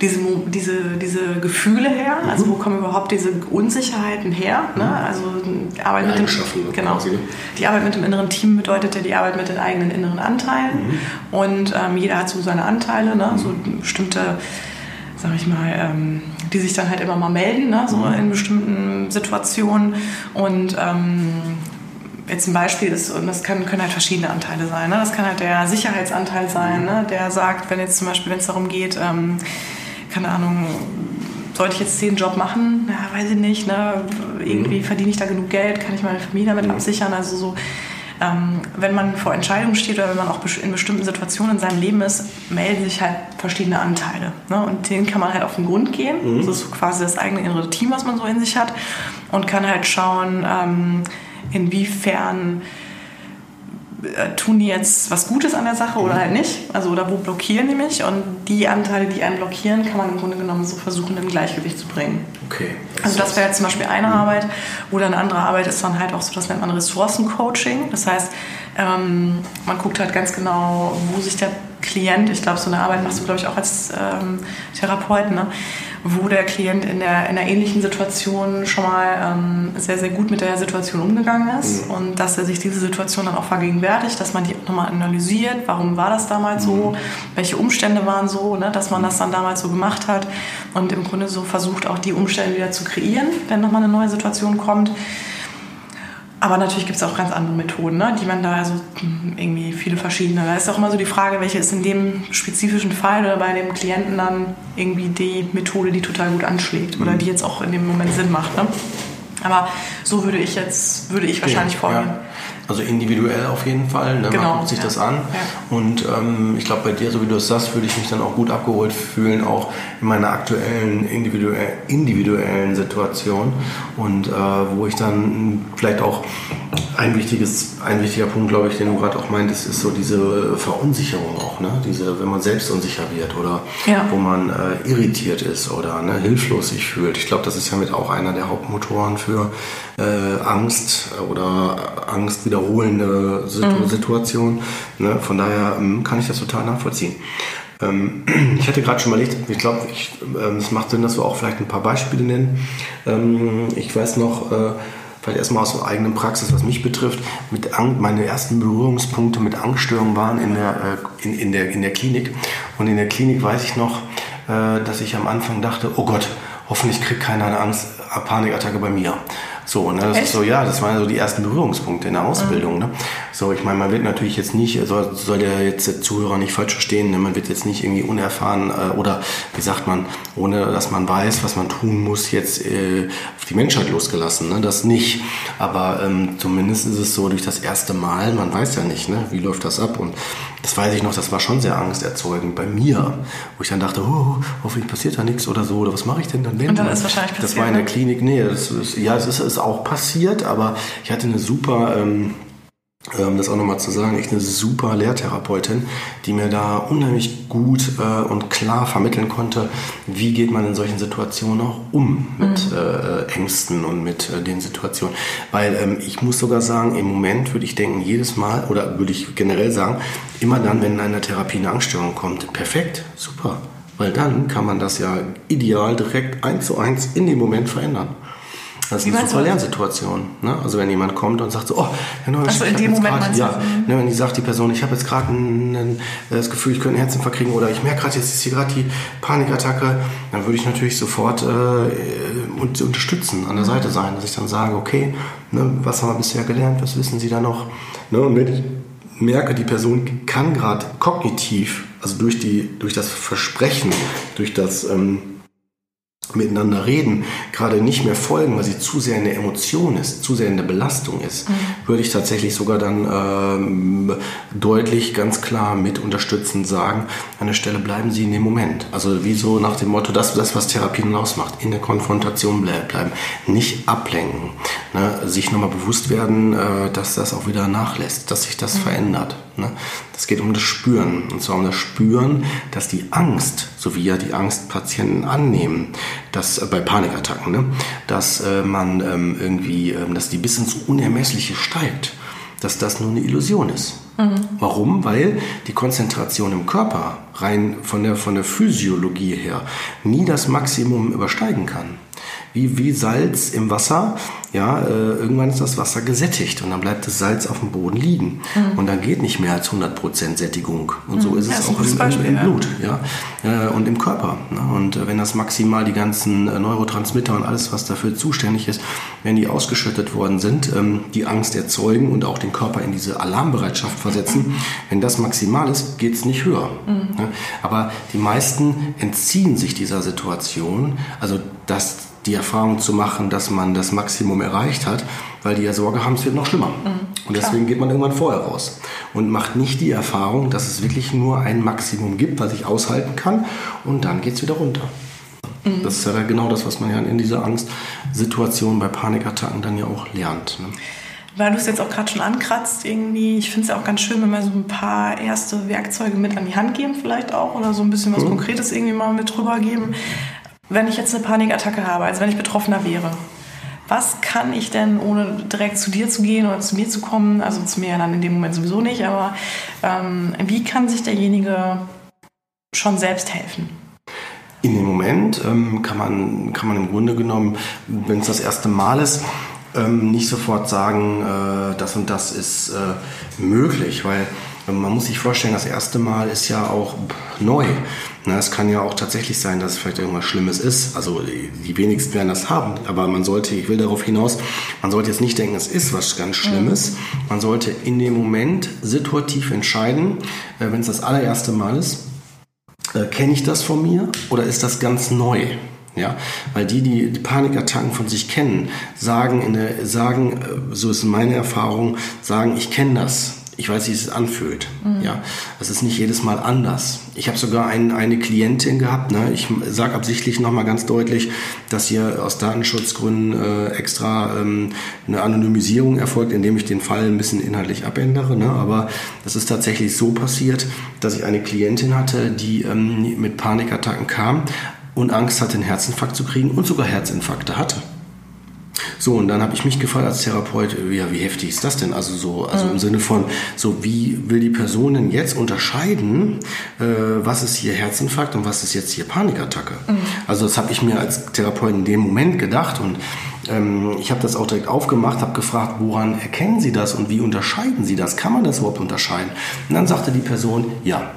diese, diese, diese Gefühle her? Mhm. Also wo kommen überhaupt diese Unsicherheiten her? Ne? Mhm. Also die Arbeit, mit dem, genau, die Arbeit mit dem inneren Team bedeutet ja die Arbeit mit den eigenen inneren Anteilen. Mhm. Und ähm, jeder hat so seine Anteile, ne? so bestimmte, sag ich mal, ähm, die sich dann halt immer mal melden, ne? so mhm. in bestimmten Situationen. Und ähm, jetzt ein Beispiel ist, und das können, können halt verschiedene Anteile sein. Ne? Das kann halt der Sicherheitsanteil sein, ne? der sagt, wenn jetzt zum Beispiel, wenn es darum geht, ähm, keine Ahnung, sollte ich jetzt den Job machen? Ja, weiß ich nicht. Ne? Irgendwie mhm. verdiene ich da genug Geld, kann ich meine Familie damit mhm. absichern? Also so, ähm, wenn man vor Entscheidungen steht oder wenn man auch in bestimmten Situationen in seinem Leben ist, melden sich halt verschiedene Anteile. Ne? Und denen kann man halt auf den Grund gehen. Mhm. Das ist quasi das eigene innere Team, was man so in sich hat. Und kann halt schauen, ähm, inwiefern tun die jetzt was Gutes an der Sache oder halt nicht? Also oder wo blockieren die mich? Und die Anteile, die einen blockieren, kann man im Grunde genommen so versuchen, im Gleichgewicht zu bringen. Okay. Also das wäre jetzt zum Beispiel eine mhm. Arbeit. Oder eine andere Arbeit ist dann halt auch so, das nennt man Ressourcencoaching. Das heißt, ähm, man guckt halt ganz genau, wo sich der Klient, ich glaube, so eine Arbeit machst du, glaube ich, auch als ähm, Therapeut, ne? Wo der Klient in, der, in einer ähnlichen Situation schon mal ähm, sehr, sehr gut mit der Situation umgegangen ist mhm. und dass er sich diese Situation dann auch vergegenwärtigt, dass man die nochmal analysiert, warum war das damals mhm. so, welche Umstände waren so, ne? dass man das dann damals so gemacht hat und im Grunde so versucht, auch die Umstände wieder zu kreieren, wenn nochmal eine neue Situation kommt. Aber natürlich gibt es auch ganz andere Methoden, ne? die man da, also irgendwie viele verschiedene. Da ist auch immer so die Frage, welche ist in dem spezifischen Fall oder bei dem Klienten dann irgendwie die Methode, die total gut anschlägt oder mhm. die jetzt auch in dem Moment Sinn macht. Ne? Aber so würde ich jetzt, würde ich wahrscheinlich ja, vorgehen. Ja. Also individuell auf jeden Fall. Ne? Genau, Man guckt sich ja. das an. Ja. Und ähm, ich glaube, bei dir, so wie du es sagst, würde ich mich dann auch gut abgeholt fühlen, auch in meiner aktuellen individuell, individuellen Situation. Und äh, wo ich dann vielleicht auch ein, wichtiges, ein wichtiger Punkt, glaube ich, den du gerade auch meintest, ist so diese Verunsicherung auch. Ne? Diese, wenn man selbst unsicher wird oder ja. wo man äh, irritiert ist oder ne, hilflos sich fühlt. Ich glaube, das ist ja mit auch einer der Hauptmotoren für äh, Angst oder Angst wiederholende mhm. Situation. Ne? Von daher ähm, kann ich das total nachvollziehen. Ähm, ich hatte gerade schon überlegt, ich glaube, ähm, es macht Sinn, dass wir auch vielleicht ein paar Beispiele nennen. Ich weiß noch, äh, vielleicht erstmal aus der eigenen Praxis, was mich betrifft, mit meine ersten Berührungspunkte mit Angststörungen waren in der, äh, in, in, der, in der Klinik. Und in der Klinik weiß ich noch, äh, dass ich am Anfang dachte, oh Gott, hoffentlich kriegt keiner eine Angst, eine Panikattacke bei mir. So, ne, das Echt? ist so, ja, das waren so die ersten Berührungspunkte in der Ausbildung. Mhm. Ne? So, ich meine, man wird natürlich jetzt nicht, soll, soll der jetzt der Zuhörer nicht falsch verstehen, ne? man wird jetzt nicht irgendwie unerfahren äh, oder wie sagt man, ohne dass man weiß, was man tun muss, jetzt äh, auf die Menschheit losgelassen. Ne? Das nicht. Aber ähm, zumindest ist es so durch das erste Mal, man weiß ja nicht, ne? wie läuft das ab. Und das weiß ich noch, das war schon sehr angsterzeugend bei mir, wo ich dann dachte, oh, hoffentlich passiert da nichts oder so, oder was mache ich denn dann? Wenn? Und dann ist wahrscheinlich passiert. Das war in der ne? Klinik, nee, das ist, ja, es ist, ist auch passiert, aber ich hatte eine super ähm, ähm, das auch nochmal zu sagen, echt eine super Lehrtherapeutin, die mir da unheimlich gut äh, und klar vermitteln konnte, wie geht man in solchen Situationen auch um mit mhm. äh, Ängsten und mit äh, den Situationen. Weil ähm, ich muss sogar sagen, im Moment würde ich denken, jedes Mal, oder würde ich generell sagen, immer dann, wenn in einer Therapie eine Angststörung kommt, perfekt, super. Weil dann kann man das ja ideal direkt eins zu eins in dem Moment verändern. Das ist eine super Lernsituation. Ne? Also wenn jemand kommt und sagt so, oh, Herr Neumann, also in dem Moment grad, ja, ne, wenn die sagt, die Person, ich habe jetzt gerade das Gefühl, ich könnte einen Herzinfarkt kriegen oder ich merke gerade, jetzt ist hier gerade die Panikattacke, dann würde ich natürlich sofort äh, unterstützen, an der Seite sein, dass ich dann sage, okay, ne, was haben wir bisher gelernt, was wissen Sie da noch? Ne? Und wenn ich merke, die Person kann gerade kognitiv, also durch, die, durch das Versprechen, durch das... Ähm, miteinander reden, gerade nicht mehr folgen, weil sie zu sehr in der Emotion ist, zu sehr in der Belastung ist, mhm. würde ich tatsächlich sogar dann ähm, deutlich, ganz klar mit unterstützend sagen, an der Stelle bleiben Sie in dem Moment. Also wie so nach dem Motto, das, das was Therapie nun ausmacht, in der Konfrontation bleiben, nicht ablenken, ne? sich nochmal bewusst werden, äh, dass das auch wieder nachlässt, dass sich das mhm. verändert. Ne? Das geht um das Spüren. Und zwar um das Spüren, dass die Angst, so wie ja die Angstpatienten annehmen, dass äh, bei Panikattacken, ne, dass äh, man ähm, irgendwie, äh, dass die bis ins Unermessliche steigt, dass das nur eine Illusion ist. Mhm. Warum? Weil die Konzentration im Körper rein von der, von der Physiologie her nie das Maximum übersteigen kann wie, wie Salz im Wasser. Ja, äh, irgendwann ist das Wasser gesättigt und dann bleibt das Salz auf dem Boden liegen. Mhm. Und dann geht nicht mehr als 100% Sättigung. Und so mhm. ist es ja, auch im, Beispiel, im, im, Blut ja. Äh, und im Körper. Ne? Und äh, wenn das maximal die ganzen äh, Neurotransmitter und alles, was dafür zuständig ist, wenn die ausgeschüttet worden sind, ähm, die Angst erzeugen und auch den Körper in diese Alarmbereitschaft versetzen, mhm. wenn das maximal ist, geht es nicht höher. Mhm. Ne? Aber die meisten entziehen sich dieser Situation. Also das die Erfahrung zu machen, dass man das Maximum erreicht hat, weil die ja Sorge haben, es wird noch schlimmer. Mhm, und deswegen geht man irgendwann vorher raus und macht nicht die Erfahrung, dass es wirklich nur ein Maximum gibt, was ich aushalten kann und dann geht es wieder runter. Mhm. Das ist ja genau das, was man ja in dieser Angstsituation bei Panikattacken dann ja auch lernt. Ne? Weil du es jetzt auch gerade schon ankratzt, irgendwie, ich finde es ja auch ganz schön, wenn wir so ein paar erste Werkzeuge mit an die Hand geben, vielleicht auch, oder so ein bisschen was mhm. Konkretes irgendwie mal mit drüber geben. Wenn ich jetzt eine Panikattacke habe, also wenn ich Betroffener wäre, was kann ich denn, ohne direkt zu dir zu gehen oder zu mir zu kommen, also zu mir dann in dem Moment sowieso nicht, aber ähm, wie kann sich derjenige schon selbst helfen? In dem Moment ähm, kann, man, kann man im Grunde genommen, wenn es das erste Mal ist, ähm, nicht sofort sagen, äh, das und das ist äh, möglich, weil man muss sich vorstellen, das erste Mal ist ja auch neu. Na, es kann ja auch tatsächlich sein, dass es vielleicht irgendwas Schlimmes ist. Also die wenigsten werden das haben. Aber man sollte, ich will darauf hinaus, man sollte jetzt nicht denken, es ist was ganz Schlimmes. Mhm. Man sollte in dem Moment situativ entscheiden, äh, wenn es das allererste Mal ist, äh, kenne ich das von mir oder ist das ganz neu? Ja, weil die, die die Panikattacken von sich kennen, sagen, in der, sagen, äh, so ist meine Erfahrung, sagen, ich kenne das ich weiß, wie es anfühlt. Mhm. Ja, es ist nicht jedes Mal anders. Ich habe sogar ein, eine Klientin gehabt. Ne? Ich sage absichtlich nochmal ganz deutlich, dass hier aus Datenschutzgründen äh, extra ähm, eine Anonymisierung erfolgt, indem ich den Fall ein bisschen inhaltlich abändere. Ne? Aber es ist tatsächlich so passiert, dass ich eine Klientin hatte, die ähm, mit Panikattacken kam und Angst hatte, einen Herzinfarkt zu kriegen und sogar Herzinfarkte hatte. So, und dann habe ich mich gefragt als Therapeut, ja, wie heftig ist das denn? Also so, also mhm. im Sinne von, so wie will die Person denn jetzt unterscheiden, äh, was ist hier Herzinfarkt und was ist jetzt hier Panikattacke? Mhm. Also das habe ich mir als Therapeut in dem Moment gedacht und ähm, ich habe das auch direkt aufgemacht, habe gefragt, woran erkennen Sie das und wie unterscheiden Sie das? Kann man das überhaupt unterscheiden? Und dann sagte die Person, ja,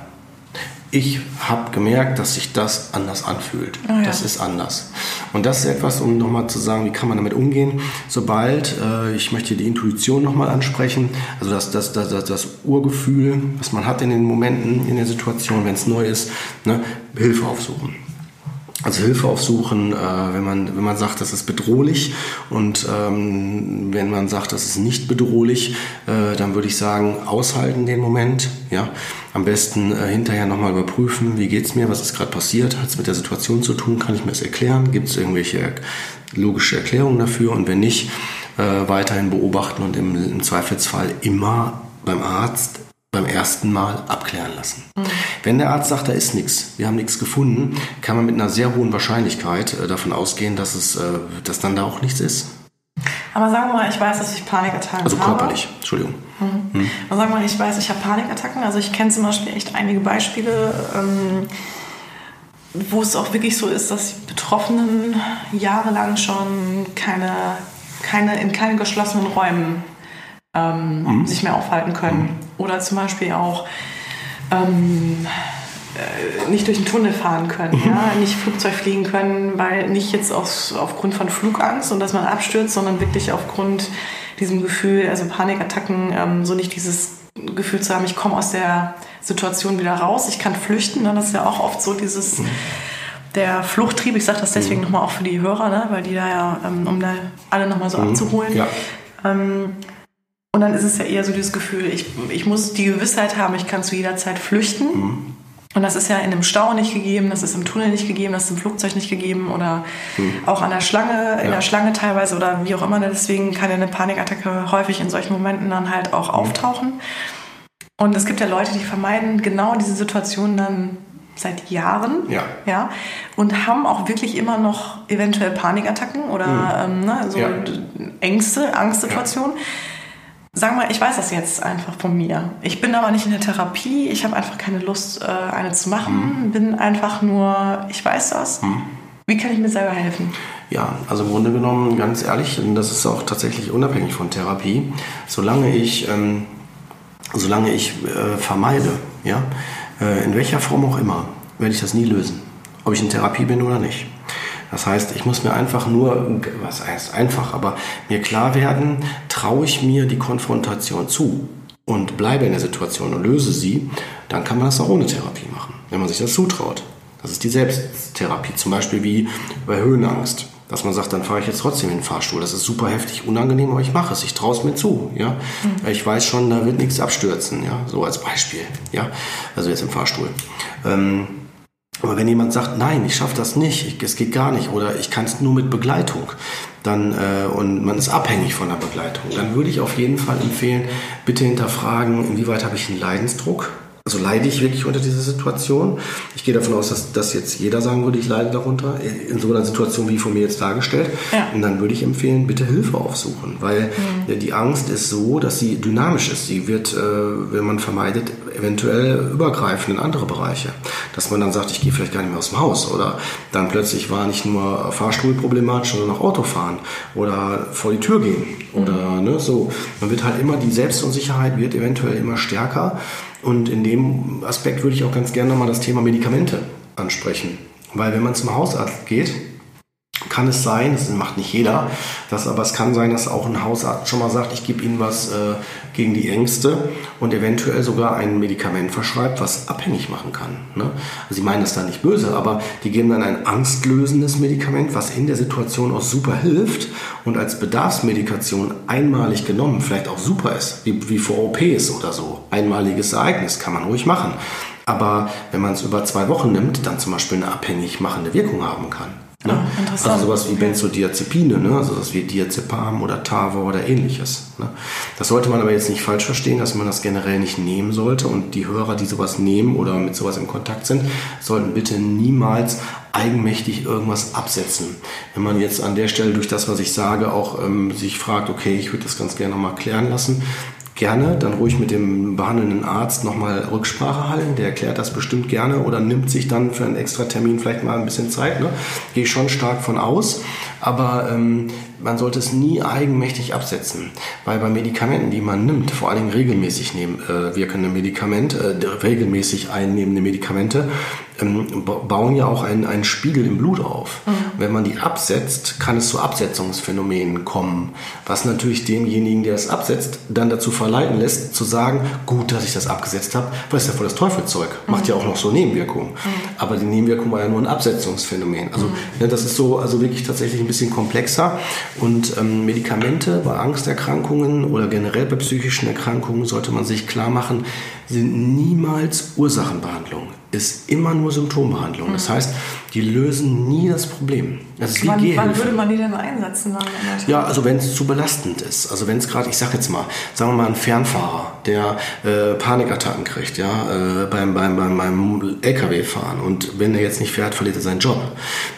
ich habe gemerkt, dass sich das anders anfühlt. Oh ja. Das ist anders. Und das ist etwas, um nochmal zu sagen, wie kann man damit umgehen, sobald, äh, ich möchte die Intuition nochmal ansprechen, also das, das, das, das, Urgefühl, was man hat in den Momenten, in der Situation, wenn es neu ist, ne, Hilfe aufsuchen also Hilfe aufsuchen, äh, wenn, man, wenn man sagt, das ist bedrohlich und ähm, wenn man sagt, das ist nicht bedrohlich, äh, dann würde ich sagen, aushalten den Moment. Ja? Am besten äh, hinterher nochmal überprüfen, wie geht's mir, was ist gerade passiert, hat es mit der Situation zu tun, kann ich mir das erklären, gibt es irgendwelche logische Erklärungen dafür und wenn nicht, äh, weiterhin beobachten und im, im Zweifelsfall immer beim Arzt beim ersten Mal abklären lassen. Mhm. Wenn der Arzt sagt, da ist nichts, wir haben nichts gefunden, kann man mit einer sehr hohen Wahrscheinlichkeit äh, davon ausgehen, dass, es, äh, dass dann da auch nichts ist. Aber sagen wir mal, ich weiß, dass ich Panikattacken also habe. Also körperlich, Entschuldigung. Mhm. Mhm. Aber sagen wir mal, ich weiß, ich habe Panikattacken. Also ich kenne zum Beispiel echt einige Beispiele, ähm, wo es auch wirklich so ist, dass die Betroffenen jahrelang schon keine, keine, in keinen geschlossenen Räumen ähm, mhm. sich mehr aufhalten können. Oder zum Beispiel auch ähm, äh, nicht durch den Tunnel fahren können, mhm. ja? nicht Flugzeug fliegen können, weil nicht jetzt aus, aufgrund von Flugangst und dass man abstürzt, sondern wirklich aufgrund diesem Gefühl, also Panikattacken, ähm, so nicht dieses Gefühl zu haben, ich komme aus der Situation wieder raus, ich kann flüchten. Ne? Das ist ja auch oft so dieses, mhm. der Fluchttrieb. Ich sage das deswegen mhm. nochmal auch für die Hörer, ne? weil die da ja, ähm, um da alle nochmal so mhm. abzuholen. Ja. Ähm, und dann ist es ja eher so dieses Gefühl, ich, ich muss die Gewissheit haben, ich kann zu jeder Zeit flüchten. Mhm. Und das ist ja in einem Stau nicht gegeben, das ist im Tunnel nicht gegeben, das ist im Flugzeug nicht gegeben oder mhm. auch an der Schlange, in ja. der Schlange teilweise oder wie auch immer. Deswegen kann ja eine Panikattacke häufig in solchen Momenten dann halt auch mhm. auftauchen. Und es gibt ja Leute, die vermeiden genau diese Situationen dann seit Jahren ja. Ja, und haben auch wirklich immer noch eventuell Panikattacken oder mhm. ähm, ne, so ja. Ängste, Angstsituationen. Ja Sag mal, ich weiß das jetzt einfach von mir. Ich bin aber nicht in der Therapie. Ich habe einfach keine Lust, äh, eine zu machen. Mhm. Bin einfach nur, ich weiß das. Mhm. Wie kann ich mir selber helfen? Ja, also im Grunde genommen, ganz ehrlich, und das ist auch tatsächlich unabhängig von Therapie, solange ich, ähm, solange ich äh, vermeide, ja, äh, in welcher Form auch immer, werde ich das nie lösen. Ob ich in Therapie bin oder nicht. Das heißt, ich muss mir einfach nur, was heißt einfach, aber mir klar werden, traue ich mir die Konfrontation zu und bleibe in der Situation und löse sie, dann kann man das auch ohne Therapie machen, wenn man sich das zutraut. Das ist die Selbsttherapie, zum Beispiel wie bei Höhenangst. Dass man sagt, dann fahre ich jetzt trotzdem in den Fahrstuhl. Das ist super heftig, unangenehm, aber ich mache es. Ich traue es mir zu. Ja? Mhm. Ich weiß schon, da wird nichts abstürzen. Ja? So als Beispiel. Ja? Also jetzt im Fahrstuhl. Ähm, aber wenn jemand sagt, nein, ich schaffe das nicht, ich, es geht gar nicht oder ich kann es nur mit Begleitung, dann äh, und man ist abhängig von der Begleitung, dann würde ich auf jeden Fall empfehlen, bitte hinterfragen, inwieweit habe ich einen Leidensdruck also leide ich wirklich unter dieser Situation? Ich gehe davon aus, dass, dass jetzt jeder sagen würde, ich leide darunter, in so einer Situation wie von mir jetzt dargestellt. Ja. Und dann würde ich empfehlen, bitte Hilfe aufsuchen, weil mhm. die Angst ist so, dass sie dynamisch ist. Sie wird, äh, wenn man vermeidet, eventuell übergreifen in andere Bereiche. Dass man dann sagt, ich gehe vielleicht gar nicht mehr aus dem Haus oder dann plötzlich war nicht nur Fahrstuhl problematisch, sondern auch Autofahren oder vor die Tür gehen oder mhm. ne, so. Man wird halt immer, die Selbstunsicherheit wird eventuell immer stärker und in dem Aspekt würde ich auch ganz gerne nochmal das Thema Medikamente ansprechen. Weil wenn man zum Hausarzt geht, kann es sein, das macht nicht jeder, dass, aber es kann sein, dass auch ein Hausarzt schon mal sagt, ich gebe Ihnen was äh, gegen die Ängste und eventuell sogar ein Medikament verschreibt, was abhängig machen kann. Ne? Also sie meinen das da nicht böse, aber die geben dann ein angstlösendes Medikament, was in der Situation auch super hilft und als Bedarfsmedikation einmalig genommen vielleicht auch super ist, wie, wie vor OPs oder so. Einmaliges Ereignis kann man ruhig machen. Aber wenn man es über zwei Wochen nimmt, dann zum Beispiel eine abhängig machende Wirkung haben kann. Ne? Ah, also sowas wie Benzodiazepine, ne? also sowas wie Diazepam oder Tavor oder ähnliches. Ne? Das sollte man aber jetzt nicht falsch verstehen, dass man das generell nicht nehmen sollte und die Hörer, die sowas nehmen oder mit sowas in Kontakt sind, sollten bitte niemals eigenmächtig irgendwas absetzen. Wenn man jetzt an der Stelle durch das, was ich sage, auch ähm, sich fragt, okay, ich würde das ganz gerne mal klären lassen, gerne dann ruhig mit dem behandelnden Arzt nochmal Rücksprache halten. Der erklärt das bestimmt gerne oder nimmt sich dann für einen extra Termin vielleicht mal ein bisschen Zeit. Ne? Gehe ich schon stark von aus. Aber ähm, man sollte es nie eigenmächtig absetzen, weil bei Medikamenten, die man nimmt, vor allen Dingen regelmäßig nehmen, äh, wirkende Medikamente, äh, regelmäßig einnehmende Medikamente, ähm, bauen ja auch einen, einen Spiegel im Blut auf. Mhm. Wenn man die absetzt, kann es zu Absetzungsphänomenen kommen, was natürlich demjenigen, der es absetzt, dann dazu verleiten lässt, zu sagen, gut, dass ich das abgesetzt habe, weil es ja voll das Teufelzeug. Mhm. Macht ja auch noch so Nebenwirkungen. Mhm. Aber die Nebenwirkung war ja nur ein Absetzungsphänomen. Also mhm. ne, das ist so, also wirklich tatsächlich ein bisschen komplexer. Und ähm, Medikamente bei Angsterkrankungen oder generell bei psychischen Erkrankungen sollte man sich klar machen, sind niemals Ursachenbehandlung ist immer nur Symptombehandlung. Das mhm. heißt, die lösen nie das Problem. Das ist wie wann, wann würde man die denn einsetzen? Ja, also wenn es zu belastend ist. Also wenn es gerade, ich sag jetzt mal, sagen wir mal ein Fernfahrer, der äh, Panikattacken kriegt, ja, äh, beim, beim, beim, beim LKW-Fahren und wenn er jetzt nicht fährt, verliert er seinen Job.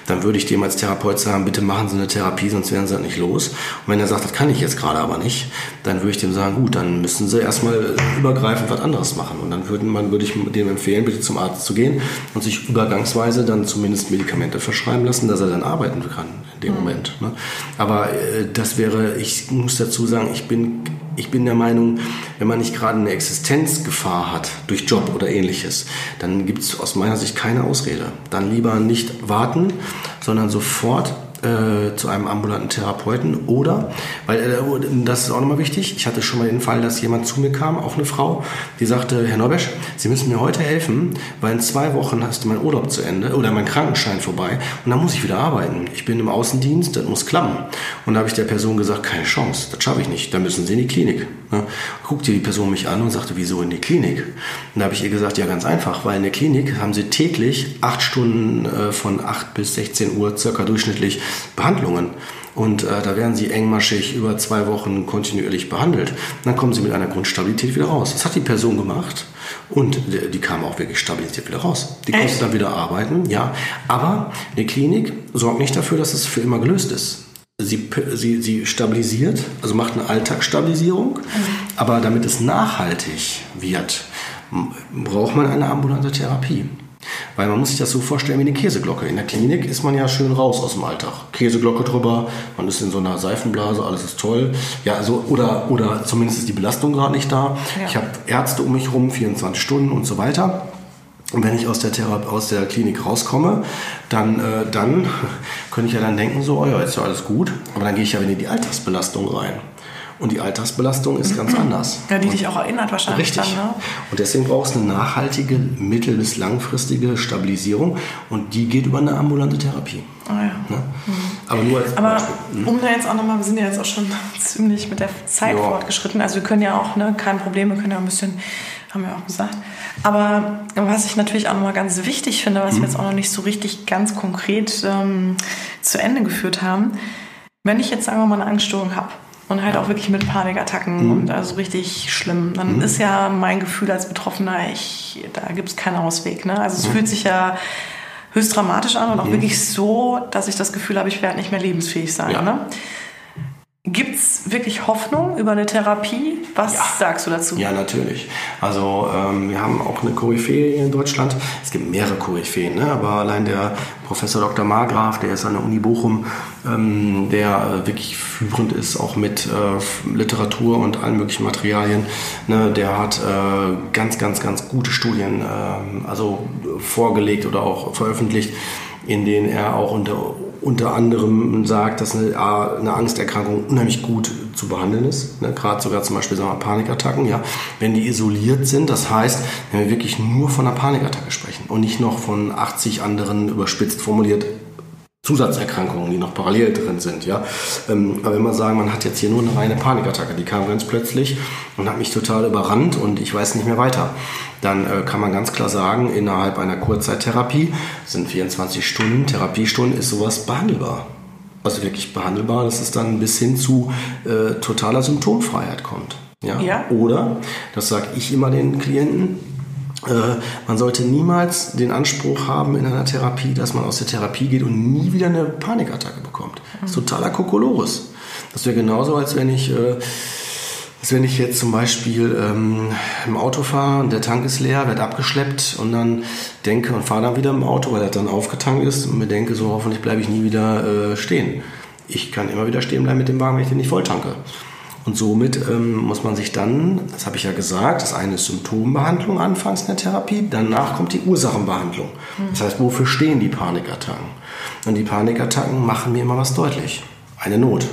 Dann würde ich dem als Therapeut sagen, bitte machen Sie eine Therapie, sonst werden Sie halt nicht los. Und wenn er sagt, das kann ich jetzt gerade aber nicht, dann würde ich dem sagen, gut, dann müssen Sie erstmal übergreifend was anderes machen. Und dann würde man, würde ich dem empfehlen, bitte zum Arzt zu gehen und sich übergangsweise dann zumindest Medikamente verschreiben lassen, dass er dann arbeiten kann in dem mhm. Moment. Ne? Aber äh, das wäre, ich muss dazu sagen, ich bin, ich bin der Meinung, wenn man nicht gerade eine Existenzgefahr hat durch Job oder ähnliches, dann gibt es aus meiner Sicht keine Ausrede. Dann lieber nicht warten, sondern sofort äh, zu einem ambulanten Therapeuten oder, weil äh, das ist auch nochmal wichtig, ich hatte schon mal den Fall, dass jemand zu mir kam, auch eine Frau, die sagte, Herr Neubesch, Sie müssen mir heute helfen, weil in zwei Wochen hast du mein Urlaub zu Ende oder mein Krankenschein vorbei und dann muss ich wieder arbeiten. Ich bin im Außendienst, das muss klappen. Und da habe ich der Person gesagt, keine Chance, das schaffe ich nicht, da müssen Sie in die Klinik. Ja, guckte die Person mich an und sagte, wieso in die Klinik? Und da habe ich ihr gesagt, ja ganz einfach, weil in der Klinik haben Sie täglich acht Stunden äh, von 8 bis 16 Uhr circa durchschnittlich Behandlungen. Und äh, da werden sie engmaschig über zwei Wochen kontinuierlich behandelt. Und dann kommen sie mit einer Grundstabilität wieder raus. Das hat die Person gemacht und die, die kam auch wirklich stabilisiert wieder raus. Die konnte dann wieder arbeiten, ja. Aber eine Klinik sorgt nicht dafür, dass es für immer gelöst ist. Sie, sie, sie stabilisiert, also macht eine Alltagsstabilisierung, mhm. aber damit es nachhaltig wird, braucht man eine ambulante Therapie. Weil man muss sich das so vorstellen wie eine Käseglocke. In der Klinik ist man ja schön raus aus dem Alltag. Käseglocke drüber, man ist in so einer Seifenblase, alles ist toll. Ja, also, oder, oder zumindest ist die Belastung gerade nicht da. Ja. Ich habe Ärzte um mich rum, 24 Stunden und so weiter. Und wenn ich aus der, Thera aus der Klinik rauskomme, dann, äh, dann könnte ich ja dann denken, so, oh ja, ist ja alles gut. Aber dann gehe ich ja wieder in die Alltagsbelastung rein. Und die Alltagsbelastung ist ganz anders. Ja, die dich auch erinnert wahrscheinlich. Richtig. Dann, ne? Und deswegen brauchst du eine nachhaltige, mittel- bis langfristige Stabilisierung. Und die geht über eine ambulante Therapie. Oh ja. Ne? Mhm. Aber nur als Aber Beispiel. Mhm. um da jetzt auch nochmal, wir sind ja jetzt auch schon ziemlich mit der Zeit ja. fortgeschritten. Also wir können ja auch, ne, kein Problem, wir können ja ein bisschen, haben wir auch gesagt. Aber was ich natürlich auch nochmal ganz wichtig finde, was mhm. wir jetzt auch noch nicht so richtig ganz konkret ähm, zu Ende geführt haben, wenn ich jetzt, sagen wir mal, eine Angststörung habe, und halt auch wirklich mit Panikattacken mhm. und also richtig schlimm. Dann mhm. ist ja mein Gefühl als Betroffener, ich, da gibt es keinen Ausweg. Ne? Also es mhm. fühlt sich ja höchst dramatisch an und auch mhm. wirklich so, dass ich das Gefühl habe, ich werde nicht mehr lebensfähig sein. Ja. Ne? Gibt es wirklich Hoffnung über eine Therapie? Was ja. sagst du dazu? Ja, natürlich. Also ähm, wir haben auch eine Koryphäe in Deutschland. Es gibt mehrere Koryphäen, ne? aber allein der Professor Dr. Margraf, der ist an der Uni Bochum, ähm, der äh, wirklich führend ist, auch mit äh, Literatur und allen möglichen Materialien. Ne? Der hat äh, ganz, ganz, ganz gute Studien ähm, also vorgelegt oder auch veröffentlicht, in denen er auch unter unter anderem sagt, dass eine, eine Angsterkrankung unheimlich gut zu behandeln ist. Ne? Gerade sogar zum Beispiel sagen wir, Panikattacken, ja, wenn die isoliert sind. Das heißt, wenn wir wirklich nur von einer Panikattacke sprechen und nicht noch von 80 anderen überspitzt formuliert Zusatzerkrankungen, die noch parallel drin sind. Ja? Ähm, aber wenn man sagen, man hat jetzt hier nur eine reine Panikattacke, die kam ganz plötzlich und hat mich total überrannt und ich weiß nicht mehr weiter, dann äh, kann man ganz klar sagen, innerhalb einer Kurzzeittherapie sind 24 Stunden, Therapiestunden, ist sowas behandelbar. Also wirklich behandelbar, dass es dann bis hin zu äh, totaler Symptomfreiheit kommt. Ja? ja. Oder, das sage ich immer den Klienten, man sollte niemals den Anspruch haben in einer Therapie, dass man aus der Therapie geht und nie wieder eine Panikattacke bekommt. Das ist totaler Kokolores. Das wäre genauso, als wenn ich, äh, ist, wenn ich jetzt zum Beispiel ähm, im Auto fahre und der Tank ist leer, werde abgeschleppt und dann denke und fahre dann wieder im Auto, weil er dann aufgetankt ist und mir denke, so hoffentlich bleibe ich nie wieder äh, stehen. Ich kann immer wieder stehen bleiben mit dem Wagen, wenn ich den nicht voll tanke. Und somit ähm, muss man sich dann, das habe ich ja gesagt, das eine ist Symptombehandlung anfangs in der Therapie, danach kommt die Ursachenbehandlung. Das heißt, wofür stehen die Panikattacken? Und die Panikattacken machen mir immer was deutlich. Eine Not.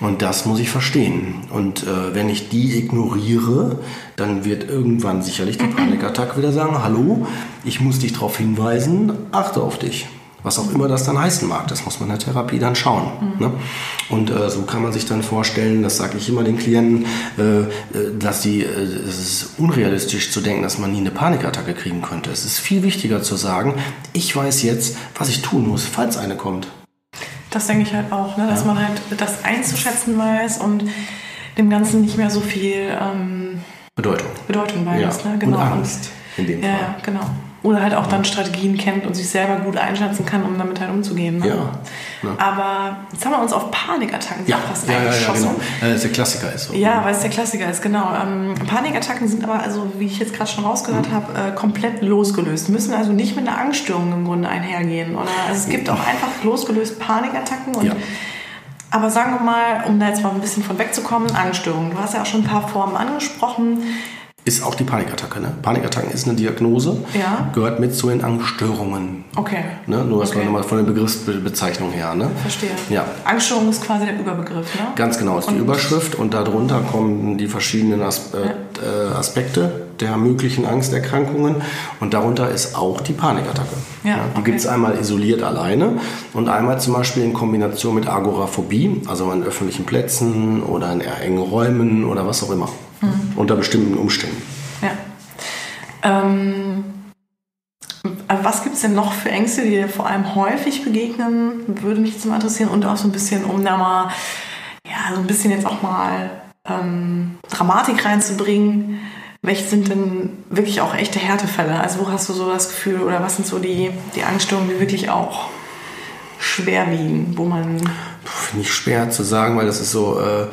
Und das muss ich verstehen. Und äh, wenn ich die ignoriere, dann wird irgendwann sicherlich die Panikattacke wieder sagen, hallo, ich muss dich darauf hinweisen, achte auf dich. Was auch immer das dann heißen mag, das muss man in der Therapie dann schauen. Mhm. Ne? Und äh, so kann man sich dann vorstellen, das sage ich immer den Klienten, äh, äh dass die, äh, es ist unrealistisch zu denken, dass man nie eine Panikattacke kriegen könnte. Es ist viel wichtiger zu sagen, ich weiß jetzt, was ich tun muss, falls eine kommt. Das denke ich halt auch, ne? dass ja. man halt das einzuschätzen weiß und dem Ganzen nicht mehr so viel ähm, Bedeutung. Bedeutung weiß. Ja. Ne? Genau. Und Angst in dem Fall. Ja, genau. Oder halt auch dann Strategien kennt und sich selber gut einschätzen kann, um damit halt umzugehen. Ne? Ja, ja. Aber jetzt haben wir uns auf Panikattacken ja, fast ja, ja, ja, genau. Weil es der Klassiker ist. So. Ja, weil es der Klassiker ist, genau. Ähm, Panikattacken sind aber, also wie ich jetzt gerade schon rausgehört mhm. habe, äh, komplett losgelöst. Müssen also nicht mit einer Angststörung im Grunde einhergehen. Oder? Also es gibt auch einfach losgelöst Panikattacken und ja. Aber sagen wir mal, um da jetzt mal ein bisschen von wegzukommen, Angststörungen. Du hast ja auch schon ein paar Formen angesprochen ist auch die Panikattacke. Ne? Panikattacken ist eine Diagnose, ja. gehört mit zu den Angststörungen. Okay. Ne? Nur das okay. nochmal von der Begriffsbezeichnung her. Ne? Verstehe. Ja. Angststörung ist quasi der Überbegriff, ne? Ganz genau, ist und die Überschrift und darunter kommen die verschiedenen As äh, ja. Aspekte der möglichen Angsterkrankungen und darunter ist auch die Panikattacke. Ja, ja, die okay. gibt es einmal isoliert alleine und einmal zum Beispiel in Kombination mit Agoraphobie, also an öffentlichen Plätzen oder in engen Räumen oder was auch immer. Mhm. Unter bestimmten Umständen. Ja. Ähm, was gibt es denn noch für Ängste, die dir vor allem häufig begegnen? Würde mich jetzt mal interessieren. Und auch so ein bisschen, um da mal, ja, so ein bisschen jetzt auch mal ähm, Dramatik reinzubringen. Welche sind denn wirklich auch echte Härtefälle? Also wo hast du so das Gefühl oder was sind so die, die Angststörungen, die wirklich auch schwer wiegen, wo man... Finde ich schwer zu sagen, weil das ist so, äh,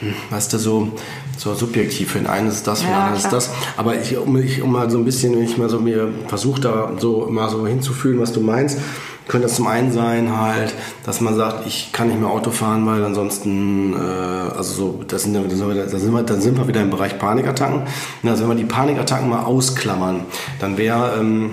hm, weißt du, so so subjektiv. Den einen ist das, den anderen ist das. Aber ich, um, ich, um mal so ein bisschen, wenn ich mal so mir versuche, da so mal so hinzufühlen, was du meinst, könnte das zum einen sein halt, dass man sagt, ich kann nicht mehr Auto fahren, weil ansonsten, äh, also so, das sind, da sind, wir, dann sind wir wieder im Bereich Panikattacken. Also wenn wir die Panikattacken mal ausklammern, dann wäre ähm,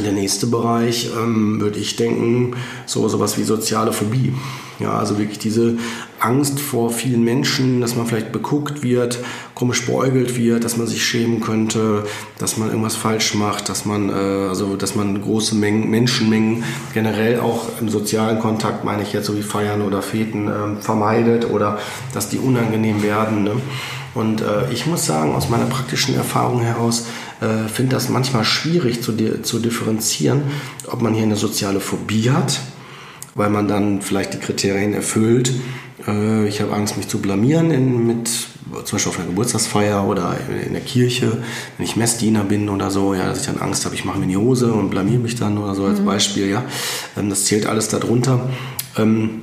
der nächste Bereich, ähm, würde ich denken, so sowas wie soziale Phobie. Ja, also wirklich diese Angst vor vielen Menschen, dass man vielleicht beguckt wird, komisch beäugelt wird, dass man sich schämen könnte, dass man irgendwas falsch macht, dass man, äh, also, dass man große Mengen, Menschenmengen generell auch im sozialen Kontakt, meine ich jetzt so wie Feiern oder Feten, äh, vermeidet oder dass die unangenehm werden. Ne? Und äh, ich muss sagen, aus meiner praktischen Erfahrung heraus, äh, finde das manchmal schwierig zu, zu differenzieren, ob man hier eine soziale Phobie hat, weil man dann vielleicht die Kriterien erfüllt. Äh, ich habe Angst, mich zu blamieren in, mit zum Beispiel auf einer Geburtstagsfeier oder in der Kirche, wenn ich Messdiener bin oder so, ja, dass ich dann Angst habe, ich mache mir in die Hose und blamier mich dann oder so als mhm. Beispiel, ja. Ähm, das zählt alles darunter. Ähm,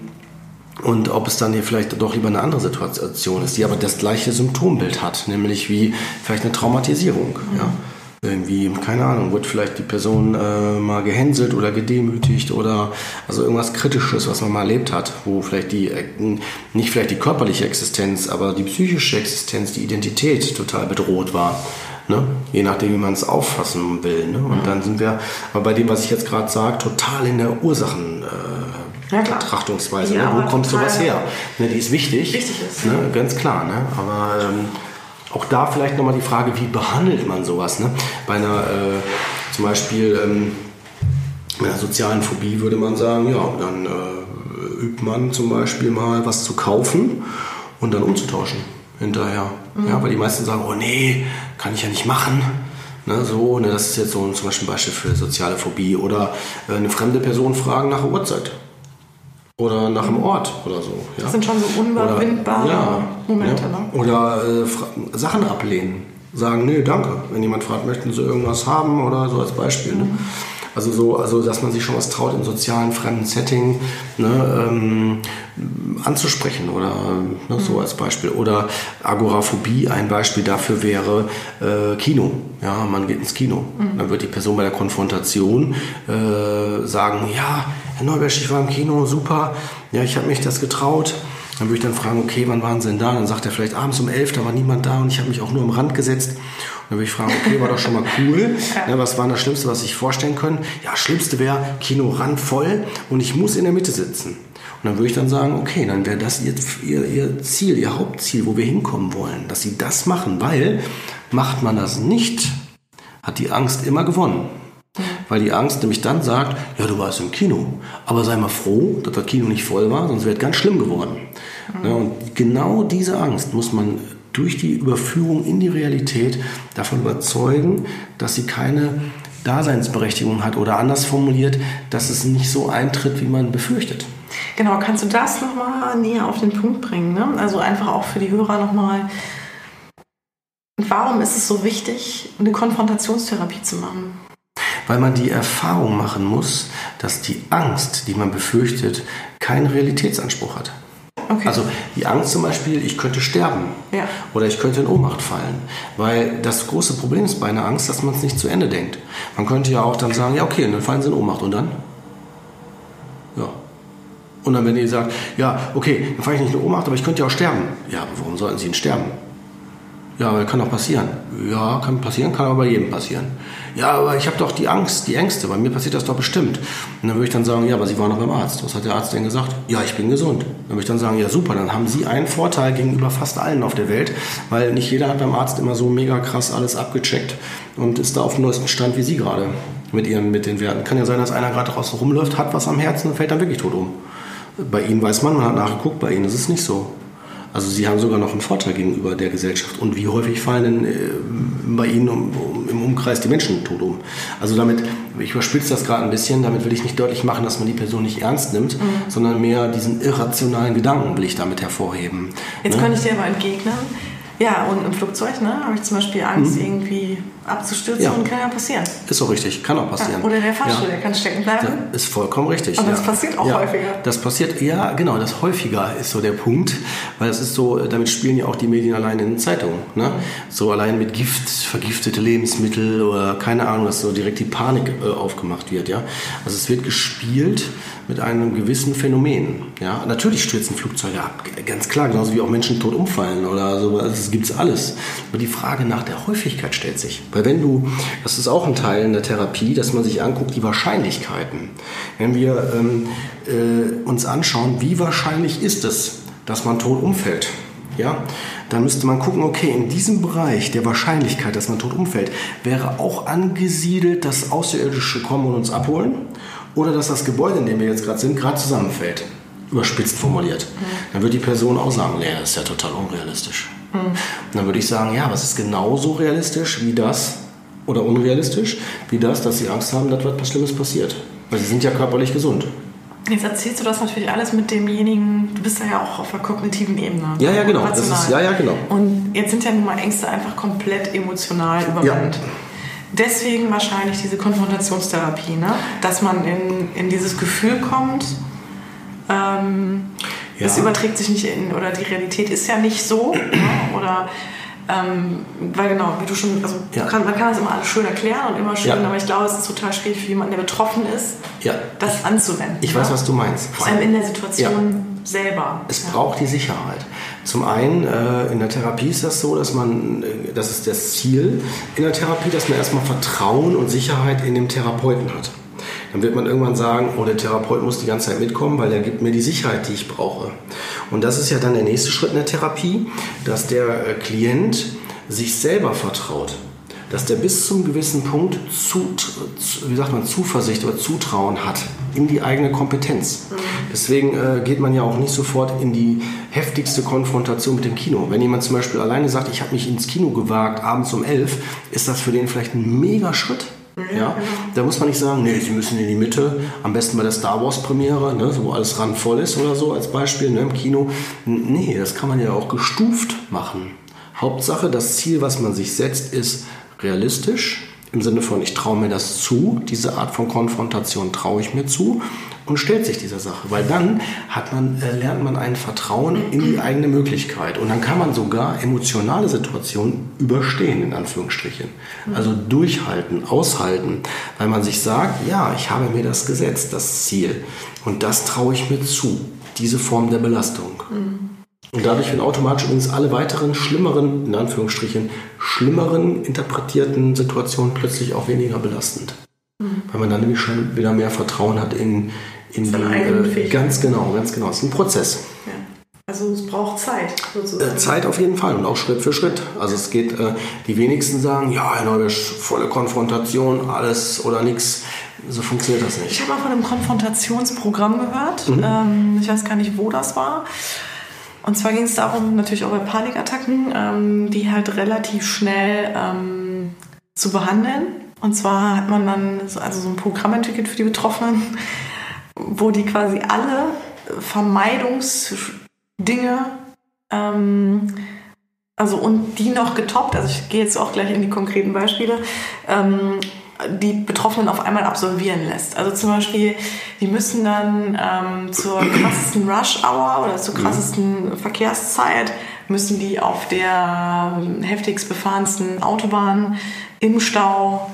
und ob es dann hier vielleicht doch lieber eine andere Situation ist, die aber das gleiche Symptombild hat, nämlich wie vielleicht eine Traumatisierung. Mhm. Ja irgendwie, keine Ahnung, wird vielleicht die Person äh, mal gehänselt oder gedemütigt oder also irgendwas Kritisches, was man mal erlebt hat, wo vielleicht die, äh, nicht vielleicht die körperliche Existenz, aber die psychische Existenz, die Identität total bedroht war. Ne? Je nachdem, wie man es auffassen will. Ne? Und mhm. dann sind wir, aber bei dem, was ich jetzt gerade sage, total in der Ursachen. Äh, ja, Betrachtungsweise. Ja, ne? Wo kommt sowas her? Ne, die ist wichtig. Wichtig ist. Ne? Ganz klar. Ne? Aber ähm, auch da vielleicht nochmal die Frage, wie behandelt man sowas? Ne? Bei einer, äh, zum Beispiel, ähm, bei einer sozialen Phobie würde man sagen, ja, dann äh, übt man zum Beispiel mal was zu kaufen und dann umzutauschen hinterher. Mhm. Ja, weil die meisten sagen, oh nee, kann ich ja nicht machen. Ne, so, ne, das ist jetzt so zum Beispiel ein Beispiel für soziale Phobie. Oder äh, eine fremde Person fragen nach der Uhrzeit. Oder nach einem Ort oder so. Ja? Das sind schon so unüberwindbare oder, ja, Momente. Ja. Ne? Oder äh, Sachen ablehnen. Sagen, nee, danke. Wenn jemand fragt, möchten Sie irgendwas haben oder so als Beispiel. Ne? Mhm. Also so, also dass man sich schon was traut im sozialen fremden Setting ne, ähm, anzusprechen oder ne, mhm. so als Beispiel. Oder Agoraphobie, ein Beispiel dafür wäre äh, Kino. Ja, man geht ins Kino. Mhm. Dann wird die Person bei der Konfrontation äh, sagen, ja, Herr Neubersch, ich war im Kino, super, ja, ich habe mich das getraut. Dann würde ich dann fragen, okay, wann waren Sie denn da? Dann sagt er vielleicht abends um elf, da war niemand da und ich habe mich auch nur am Rand gesetzt. Dann würde ich fragen, okay, war doch schon mal cool. Ja. was war das Schlimmste, was sich vorstellen können? Ja, Schlimmste wäre Kino randvoll und ich muss in der Mitte sitzen. Und dann würde ich dann sagen, okay, dann wäre das ihr, ihr, ihr Ziel, Ihr Hauptziel, wo wir hinkommen wollen, dass Sie das machen, weil macht man das nicht, hat die Angst immer gewonnen. Weil die Angst nämlich dann sagt, ja, du warst im Kino, aber sei mal froh, dass das Kino nicht voll war, sonst wäre es ganz schlimm geworden. Mhm. Ja, und genau diese Angst muss man durch die Überführung in die Realität davon überzeugen, dass sie keine Daseinsberechtigung hat oder anders formuliert, dass es nicht so eintritt, wie man befürchtet. Genau, kannst du das nochmal näher auf den Punkt bringen? Ne? Also einfach auch für die Hörer nochmal, warum ist es so wichtig, eine Konfrontationstherapie zu machen? Weil man die Erfahrung machen muss, dass die Angst, die man befürchtet, keinen Realitätsanspruch hat. Okay. Also die Angst zum Beispiel, ich könnte sterben ja. oder ich könnte in Ohnmacht fallen. Weil das große Problem ist bei einer Angst, dass man es nicht zu Ende denkt. Man könnte ja auch dann sagen, ja okay, dann fallen sie in Ohnmacht und dann? Ja. Und dann wenn ihr sagt, ja okay, dann falle ich nicht in Ohnmacht, aber ich könnte ja auch sterben. Ja, aber warum sollten sie denn sterben? Ja, aber kann auch passieren. Ja, kann passieren, kann aber bei jedem passieren. Ja, aber ich habe doch die Angst, die Ängste, bei mir passiert das doch bestimmt. Und dann würde ich dann sagen, ja, aber Sie waren doch beim Arzt. Was hat der Arzt denn gesagt? Ja, ich bin gesund. Dann würde ich dann sagen, ja super, dann haben Sie einen Vorteil gegenüber fast allen auf der Welt, weil nicht jeder hat beim Arzt immer so mega krass alles abgecheckt und ist da auf dem neuesten Stand wie Sie gerade mit Ihren, mit den Werten. Kann ja sein, dass einer gerade draußen rumläuft, hat was am Herzen und fällt dann wirklich tot um. Bei Ihnen weiß man, man hat nachgeguckt, bei Ihnen ist es nicht so. Also sie haben sogar noch einen Vorteil gegenüber der Gesellschaft. Und wie häufig fallen denn äh, bei Ihnen um, um, im Umkreis die Menschen tot um? Also damit, ich überspitze das gerade ein bisschen, damit will ich nicht deutlich machen, dass man die Person nicht ernst nimmt, mhm. sondern mehr diesen irrationalen Gedanken will ich damit hervorheben. Jetzt ne? könnte ich dir aber entgegnen, ja, und im Flugzeug ne, habe ich zum Beispiel Angst, mhm. irgendwie abzustürzen ja. und kann ja passieren. Ist auch richtig, kann auch passieren. Ja, oder der Fahrstuhl, ja. der kann stecken bleiben. Das ist vollkommen richtig. Und das passiert auch häufiger. Das passiert, ja, genau, das häufiger ist so der Punkt, weil das ist so, damit spielen ja auch die Medien allein in den Zeitungen. Ne? So allein mit Gift, vergiftete Lebensmittel oder keine Ahnung, dass so direkt die Panik äh, aufgemacht wird. Ja? Also es wird gespielt mit einem gewissen Phänomen. Ja? Natürlich stürzen Flugzeuge ab, ganz klar, genauso wie auch Menschen tot umfallen oder so, das gibt es alles. Aber die Frage nach der Häufigkeit stellt sich. Weil wenn du, das ist auch ein Teil in der Therapie, dass man sich anguckt, die Wahrscheinlichkeiten. Wenn wir ähm, äh, uns anschauen, wie wahrscheinlich ist es, dass man tot umfällt, ja, dann müsste man gucken, okay, in diesem Bereich der Wahrscheinlichkeit, dass man tot umfällt, wäre auch angesiedelt, dass Außerirdische kommen und uns abholen oder dass das Gebäude, in dem wir jetzt gerade sind, gerade zusammenfällt. Überspitzt formuliert. Mhm. Dann wird die Person auch sagen, nee, das ist ja total unrealistisch. Mhm. Dann würde ich sagen, ja, was ist genauso realistisch wie das oder unrealistisch wie das, dass sie Angst haben, dass was Schlimmes passiert. Weil sie sind ja körperlich gesund. Jetzt erzählst du das natürlich alles mit demjenigen, du bist ja auch auf der kognitiven Ebene. Ja, ja, genau. Das ist, ja, ja, genau. Und jetzt sind ja nun mal Ängste einfach komplett emotional übermannt. Ja deswegen wahrscheinlich diese Konfrontationstherapie, ne? dass man in, in dieses Gefühl kommt, ähm, ja. es überträgt sich nicht in, oder die Realität ist ja nicht so, ne? oder ähm, weil genau, wie du schon, also ja. kann, man kann das immer alles schön erklären und immer schön, ja. aber ich glaube, es ist total schwierig für jemanden, der betroffen ist, ja. das anzuwenden. Ich weiß, was du meinst. Vor allem in der Situation selber. Es braucht die Sicherheit. Zum einen äh, in der Therapie ist das so, dass man, äh, das ist das Ziel in der Therapie, dass man erstmal Vertrauen und Sicherheit in dem Therapeuten hat. Dann wird man irgendwann sagen, oh, der Therapeut muss die ganze Zeit mitkommen, weil er gibt mir die Sicherheit, die ich brauche. Und das ist ja dann der nächste Schritt in der Therapie, dass der äh, Klient sich selber vertraut dass der bis zum gewissen Punkt zu, wie sagt man, Zuversicht oder Zutrauen hat in die eigene Kompetenz. Mhm. Deswegen äh, geht man ja auch nicht sofort in die heftigste Konfrontation mit dem Kino. Wenn jemand zum Beispiel alleine sagt, ich habe mich ins Kino gewagt, abends um elf, ist das für den vielleicht ein mega Schritt. Ja, da muss man nicht sagen, nee, Sie müssen in die Mitte, am besten bei der Star Wars Premiere, ne, wo alles randvoll ist oder so als Beispiel ne, im Kino. Nee, das kann man ja auch gestuft machen. Hauptsache, das Ziel, was man sich setzt, ist realistisch, Im Sinne von, ich traue mir das zu, diese Art von Konfrontation traue ich mir zu und stellt sich dieser Sache. Weil dann hat man, äh, lernt man ein Vertrauen in die eigene Möglichkeit. Und dann kann man sogar emotionale Situationen überstehen, in Anführungsstrichen. Also durchhalten, aushalten, weil man sich sagt, ja, ich habe mir das gesetzt, das Ziel. Und das traue ich mir zu, diese Form der Belastung. Mhm. Und dadurch werden automatisch übrigens alle weiteren schlimmeren, in Anführungsstrichen, schlimmeren interpretierten Situationen plötzlich auch weniger belastend. Mhm. Weil man dann nämlich schon wieder mehr Vertrauen hat in, in die. Äh, ganz genau, ganz genau. Es ist ein Prozess. Ja. Also es braucht Zeit sozusagen. Äh, Zeit auf jeden Fall und auch Schritt für Schritt. Also es geht, äh, die wenigsten sagen, ja, Herr Neubisch, volle Konfrontation, alles oder nichts. So funktioniert das nicht. Ich habe mal von einem Konfrontationsprogramm gehört. Mhm. Ähm, ich weiß gar nicht, wo das war. Und zwar ging es darum, natürlich auch bei Panikattacken, ähm, die halt relativ schnell ähm, zu behandeln. Und zwar hat man dann so, also so ein Programm entwickelt für die Betroffenen, wo die quasi alle Vermeidungsdinge, ähm, also und die noch getoppt, also ich gehe jetzt auch gleich in die konkreten Beispiele, ähm, die Betroffenen auf einmal absolvieren lässt. Also zum Beispiel, die müssen dann ähm, zur krassesten Rush-Hour oder zur mhm. krassesten Verkehrszeit müssen die auf der ähm, heftigst befahrensten Autobahn im Stau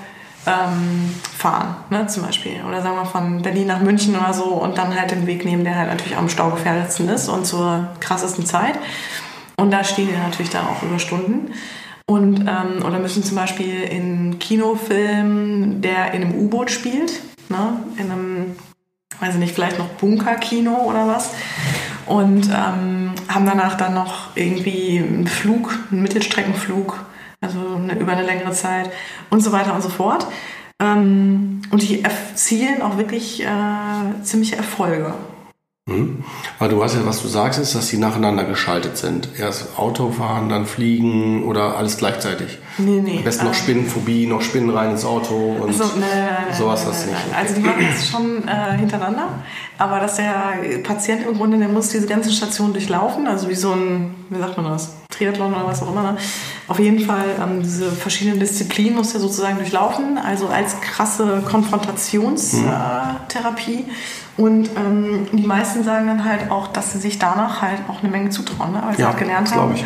ähm, fahren, ne, zum Beispiel. Oder sagen wir von Berlin nach München oder so und dann halt den Weg nehmen, der halt natürlich am staugefährdetsten ist und zur krassesten Zeit. Und da stehen die natürlich dann auch über Stunden. Und, ähm, oder müssen zum Beispiel in Kinofilm, der in einem U-Boot spielt, ne? in einem, weiß ich nicht, vielleicht noch Bunkerkino oder was. Und ähm, haben danach dann noch irgendwie einen Flug, einen Mittelstreckenflug, also eine, über eine längere Zeit und so weiter und so fort. Ähm, und die erzielen auch wirklich äh, ziemliche Erfolge. Mhm. Aber du weißt ja, was du sagst, ist, dass sie nacheinander geschaltet sind. Erst Autofahren, dann Fliegen oder alles gleichzeitig. Nee, nee. Am besten noch ähm, Spinnenphobie, noch Spinnen rein ins Auto und also, nee, nee, sowas hast du nicht. Also die machen es schon äh, hintereinander, aber dass der Patient im Grunde, der muss diese ganzen Stationen durchlaufen, also wie so ein, wie sagt man das, Triathlon oder was auch immer. Ne? Auf jeden Fall ähm, diese verschiedenen Disziplinen muss er sozusagen durchlaufen, also als krasse Konfrontationstherapie. Mhm. Und ähm, die meisten sagen dann halt auch, dass sie sich danach halt auch eine Menge zutrauen, ne? weil sie ja, halt gelernt das haben. Ich.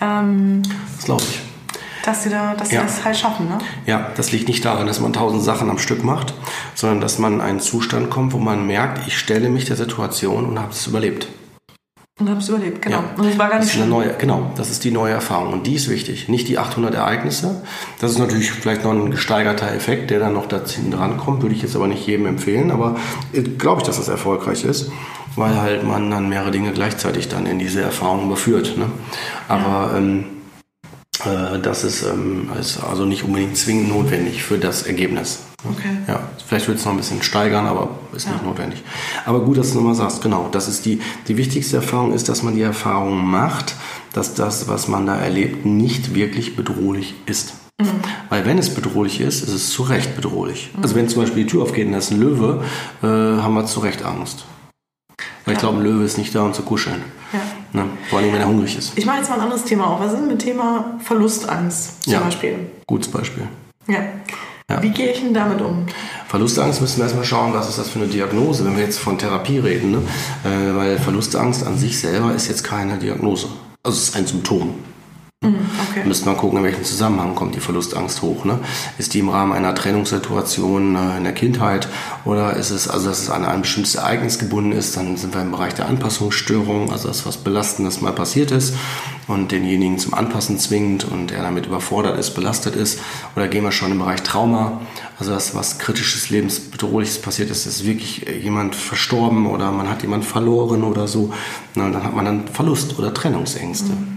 Ähm, das glaube ich. Dass sie, da, dass ja. sie das halt schaffen, ne? Ja, das liegt nicht daran, dass man tausend Sachen am Stück macht, sondern dass man in einen Zustand kommt, wo man merkt, ich stelle mich der Situation und habe es überlebt. Und habe es überlebt, genau. Ja. Und es war gar nicht das ist eine neue, Genau, das ist die neue Erfahrung. Und die ist wichtig. Nicht die 800 Ereignisse. Das ist natürlich vielleicht noch ein gesteigerter Effekt, der dann noch da hinten dran kommt. Würde ich jetzt aber nicht jedem empfehlen. Aber äh, glaube ich, dass das erfolgreich ist. Weil halt man dann mehrere Dinge gleichzeitig dann in diese Erfahrung überführt. Ne? Aber ja. ähm, äh, das ist, ist also nicht unbedingt zwingend notwendig für das Ergebnis. Okay. Ja, vielleicht wird es noch ein bisschen steigern, aber ist ja. nicht notwendig. Aber gut, dass du nochmal sagst, genau, das ist die, die wichtigste Erfahrung ist, dass man die Erfahrung macht, dass das, was man da erlebt, nicht wirklich bedrohlich ist. Mhm. Weil wenn es bedrohlich ist, ist es zu Recht bedrohlich. Mhm. Also wenn zum Beispiel die Tür aufgeht und da ist ein Löwe, äh, haben wir zu Recht Angst. Weil ja. ich glaube, ein Löwe ist nicht da, um zu kuscheln. Ja. Ne? Vor allem, wenn er hungrig ist. Ich mache jetzt mal ein anderes Thema auf. Was ist mit Thema Verlustangst zum ja. Beispiel? Gutes Beispiel. Ja. Ja. Wie gehe ich denn damit um? Verlustangst müssen wir erstmal schauen, was ist das für eine Diagnose, wenn wir jetzt von Therapie reden. Ne? Äh, weil Verlustangst an sich selber ist jetzt keine Diagnose. Also es ist ein Symptom. Mhm, okay. Müsste man gucken, in welchem Zusammenhang kommt die Verlustangst hoch. Ne? Ist die im Rahmen einer Trennungssituation äh, in der Kindheit oder ist es, also dass es an ein bestimmtes Ereignis gebunden ist, dann sind wir im Bereich der Anpassungsstörung, also das, was Belastendes mal passiert ist und denjenigen zum Anpassen zwingt und er damit überfordert ist, belastet ist. Oder gehen wir schon im Bereich Trauma, also das, was kritisches, lebensbedrohliches passiert ist, ist wirklich jemand verstorben oder man hat jemand verloren oder so. Na, dann hat man dann Verlust oder Trennungsängste. Mhm.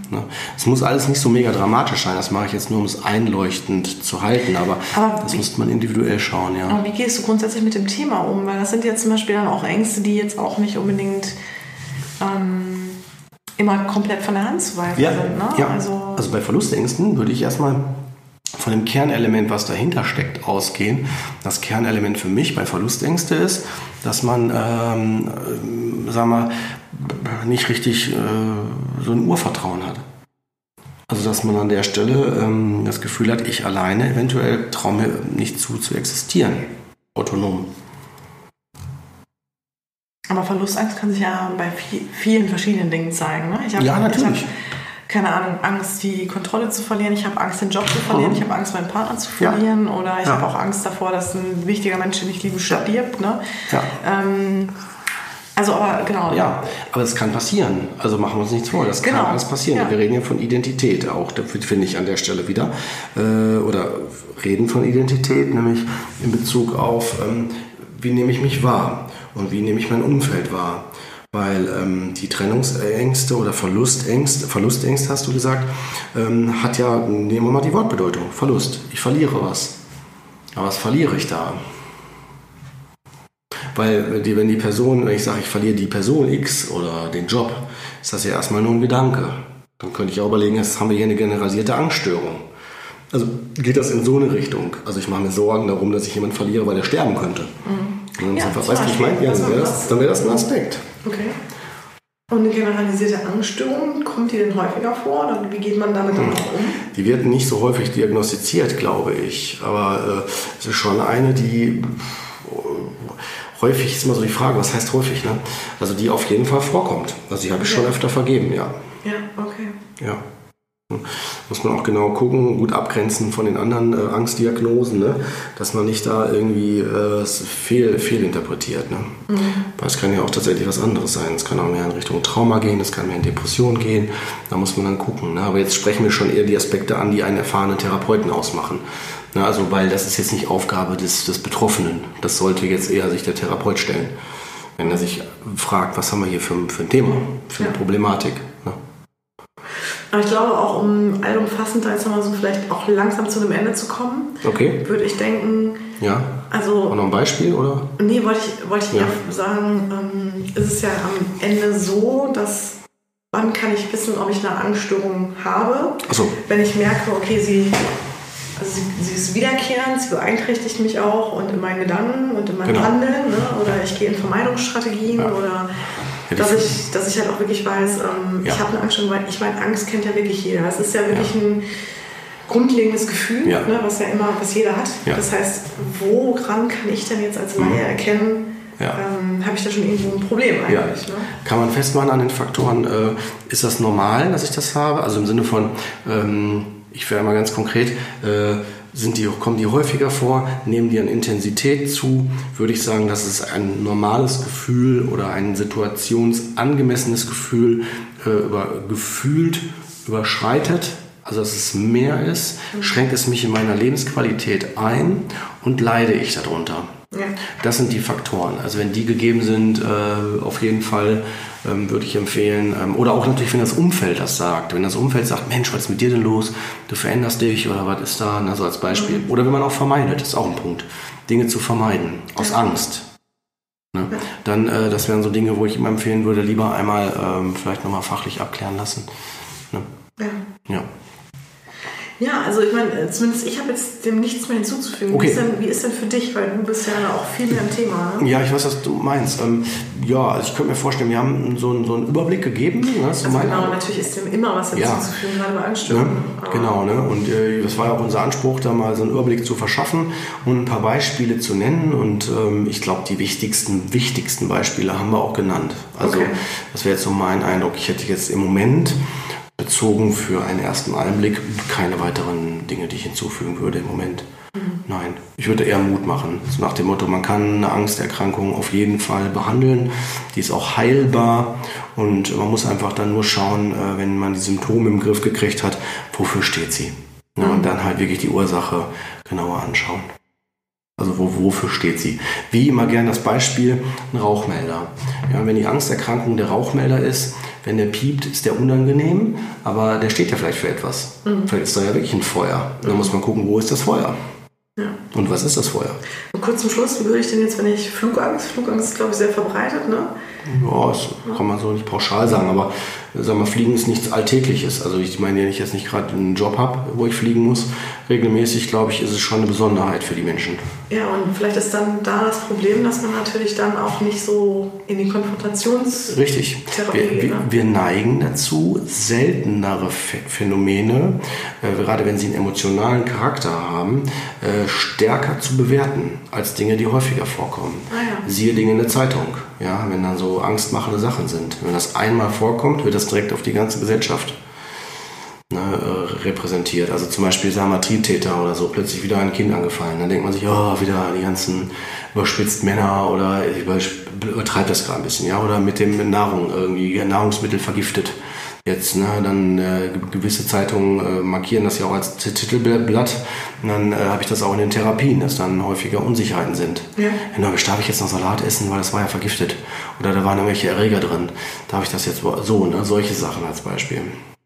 Es muss alles nicht so mega dramatisch sein, das mache ich jetzt nur, um es einleuchtend zu halten, aber, aber das müsste man individuell schauen. Ja. Aber wie gehst du grundsätzlich mit dem Thema um? Weil das sind jetzt zum Beispiel dann auch Ängste, die jetzt auch nicht unbedingt... Ähm immer komplett von der Hand zu weisen ja, sind. Ne? Ja. Also, also bei Verlustängsten würde ich erstmal von dem Kernelement, was dahinter steckt, ausgehen. Das Kernelement für mich bei Verlustängste ist, dass man, ähm, äh, sagen wir, nicht richtig äh, so ein Urvertrauen hat. Also dass man an der Stelle ähm, das Gefühl hat, ich alleine eventuell traue mir nicht zu, zu existieren. Autonom. Aber Verlustangst kann sich ja bei vielen verschiedenen Dingen zeigen. Ne? Ich hab, ja, natürlich. Ich hab, keine Ahnung, Angst, die Kontrolle zu verlieren. Ich habe Angst, den Job zu verlieren. Mhm. Ich habe Angst, meinen Partner zu verlieren. Ja. Oder ich ja. habe auch Angst davor, dass ein wichtiger Mensch, den ich liebe, stirbt. Ne? Ja. Ähm, also, aber genau. Ja, aber es kann passieren. Also machen wir uns nichts vor. Das genau. kann alles passieren. Ja. Wir reden ja von Identität auch. Da finde ich an der Stelle wieder. Äh, oder reden von Identität, nämlich in Bezug auf, ähm, wie nehme ich mich wahr und wie nehme ich mein Umfeld wahr. Weil ähm, die Trennungsängste oder Verlustängste, Verlustängste hast du gesagt, ähm, hat ja, nehmen wir mal die Wortbedeutung, Verlust. Ich verliere was. Aber was verliere ich da? Weil die, wenn die Person, wenn ich sage, ich verliere die Person X oder den Job, ist das ja erstmal nur ein Gedanke. Dann könnte ich auch überlegen, jetzt haben wir hier eine generalisierte Angststörung. Also geht das in so eine Richtung. Also ich mache mir Sorgen darum, dass ich jemanden verliere, weil er sterben könnte. Mhm. Dann ja, weißt du, ich meine, ja, dann wäre das, wär das ein Aspekt. Okay. Und eine generalisierte Angststörung, kommt die denn häufiger vor? Oder wie geht man damit hm. um? Die wird nicht so häufig diagnostiziert, glaube ich. Aber äh, es ist schon eine, die äh, häufig ist immer so die Frage, was heißt häufig? Ne? Also die auf jeden Fall vorkommt. Also die habe ich okay. schon öfter vergeben, ja. Ja, okay. Ja. Muss man auch genau gucken, gut abgrenzen von den anderen äh, Angstdiagnosen, ne? dass man nicht da irgendwie äh, fehl, fehlinterpretiert. Ne? Mhm. Weil es kann ja auch tatsächlich was anderes sein. Es kann auch mehr in Richtung Trauma gehen, es kann mehr in Depression gehen. Da muss man dann gucken. Ne? Aber jetzt sprechen wir schon eher die Aspekte an, die einen erfahrenen Therapeuten ausmachen. Ne? Also, weil das ist jetzt nicht Aufgabe des, des Betroffenen. Das sollte jetzt eher sich der Therapeut stellen. Wenn er sich fragt, was haben wir hier für, für ein Thema, für eine ja. Problematik. Aber ich glaube auch, um allumfassend da jetzt nochmal so vielleicht auch langsam zu einem Ende zu kommen, okay. würde ich denken. Ja. Also. Auch noch ein Beispiel, oder? Nee, wollte ich, wollte ich ja. eher sagen, ähm, ist es ja am Ende so, dass wann kann ich wissen, ob ich eine Angststörung habe? So. Wenn ich merke, okay, sie, also sie, sie, ist wiederkehrend, sie beeinträchtigt mich auch und in meinen Gedanken und in meinem genau. Handeln. Ne? Oder ich gehe in Vermeidungsstrategien ja. oder dass ich, dass ich halt auch wirklich weiß, ähm, ja. ich habe eine Angst, weil ich meine, Angst kennt ja wirklich jeder. Es ist ja wirklich ja. ein grundlegendes Gefühl, ja. ne, was ja immer, was jeder hat. Das heißt, woran kann ich denn jetzt als Laie mhm. erkennen, ähm, habe ich da schon irgendwo ein Problem eigentlich? Ne? Kann man festmachen an den Faktoren, äh, ist das normal, dass ich das habe? Also im Sinne von, ähm, ich wäre mal ganz konkret, äh, sind die, kommen die häufiger vor, nehmen die an Intensität zu, würde ich sagen, dass es ein normales Gefühl oder ein situationsangemessenes Gefühl äh, über, gefühlt überschreitet, also dass es mehr ist, schränkt es mich in meiner Lebensqualität ein und leide ich darunter. Das sind die Faktoren. Also wenn die gegeben sind, äh, auf jeden Fall ähm, würde ich empfehlen. Ähm, oder auch natürlich, wenn das Umfeld das sagt. Wenn das Umfeld sagt, Mensch, was ist mit dir denn los? Du veränderst dich oder was ist da? Also als Beispiel. Mhm. Oder wenn man auch vermeidet, ist auch ein Punkt. Dinge zu vermeiden, aus. Angst. Ne? Dann, äh, das wären so Dinge, wo ich immer empfehlen würde, lieber einmal ähm, vielleicht nochmal fachlich abklären lassen. Ne? Ja. ja. Ja, also ich meine, äh, zumindest ich habe jetzt dem nichts mehr hinzuzufügen. Okay. Wie, ist denn, wie ist denn für dich, weil du bist ja auch viel mehr im Thema. Ne? Ja, ich weiß, was du meinst. Ähm, ja, also ich könnte mir vorstellen, wir haben so einen, so einen Überblick gegeben. Ne? Also genau, Meinung. natürlich ist dem immer was hinzuzufügen, ja. gerade bei Anstellungen. Ne? Genau, ne? und äh, das war ja auch unser Anspruch, da mal so einen Überblick zu verschaffen und ein paar Beispiele zu nennen. Und ähm, ich glaube, die wichtigsten, wichtigsten Beispiele haben wir auch genannt. Also okay. das wäre jetzt so mein Eindruck. Ich hätte jetzt im Moment bezogen für einen ersten Einblick keine weiteren Dinge, die ich hinzufügen würde im Moment. Mhm. Nein, ich würde eher Mut machen. So nach dem Motto, man kann eine Angsterkrankung auf jeden Fall behandeln. Die ist auch heilbar und man muss einfach dann nur schauen, äh, wenn man die Symptome im Griff gekriegt hat, wofür steht sie. Ja, mhm. Und dann halt wirklich die Ursache genauer anschauen. Also wo, wofür steht sie? Wie immer gern das Beispiel, ein Rauchmelder. Ja, wenn die Angsterkrankung der Rauchmelder ist, wenn der piept, ist der unangenehm, aber der steht ja vielleicht für etwas. Mhm. Vielleicht ist da ja wirklich ein Feuer. Und dann muss man gucken, wo ist das Feuer? Ja. Und was ist das Feuer? Und kurz zum Schluss, wie würde ich denn jetzt, wenn ich Flugangst, Flugangst ist glaube ich sehr verbreitet, ne? Ja, das kann man so nicht pauschal sagen, aber sagen wir, Fliegen ist nichts Alltägliches. Also ich meine, wenn ich jetzt nicht gerade einen Job habe, wo ich fliegen muss, regelmäßig, glaube ich, ist es schon eine Besonderheit für die Menschen. Ja, und vielleicht ist dann da das Problem, dass man natürlich dann auch nicht so in die Konfrontations... Richtig. Wir, wir, wir, neigen dazu, seltenere Phänomene, äh, gerade wenn sie einen emotionalen Charakter haben, äh, stärker zu bewerten als Dinge, die häufiger vorkommen. Ah, ja. Siehe Dinge in der Zeitung, ja, wenn dann so angstmachende Sachen sind. Wenn das einmal vorkommt, wird das direkt auf die ganze Gesellschaft ne, äh, repräsentiert. Also zum Beispiel sagen wir Triebtäter oder so, plötzlich wieder ein Kind angefallen. Dann denkt man sich, oh, wieder die ganzen überspitzt Männer oder ich übertreibe das gerade ein bisschen, ja, oder mit dem Nahrung irgendwie Nahrungsmittel vergiftet. Jetzt, ne, dann äh, gewisse Zeitungen äh, markieren das ja auch als Titelblatt. Und dann äh, habe ich das auch in den Therapien, dass dann häufiger Unsicherheiten sind. Ja. Genau, darf ich jetzt noch Salat essen, weil das war ja vergiftet. Oder da waren irgendwelche Erreger drin. Darf ich das jetzt so, ne? Solche Sachen als Beispiel.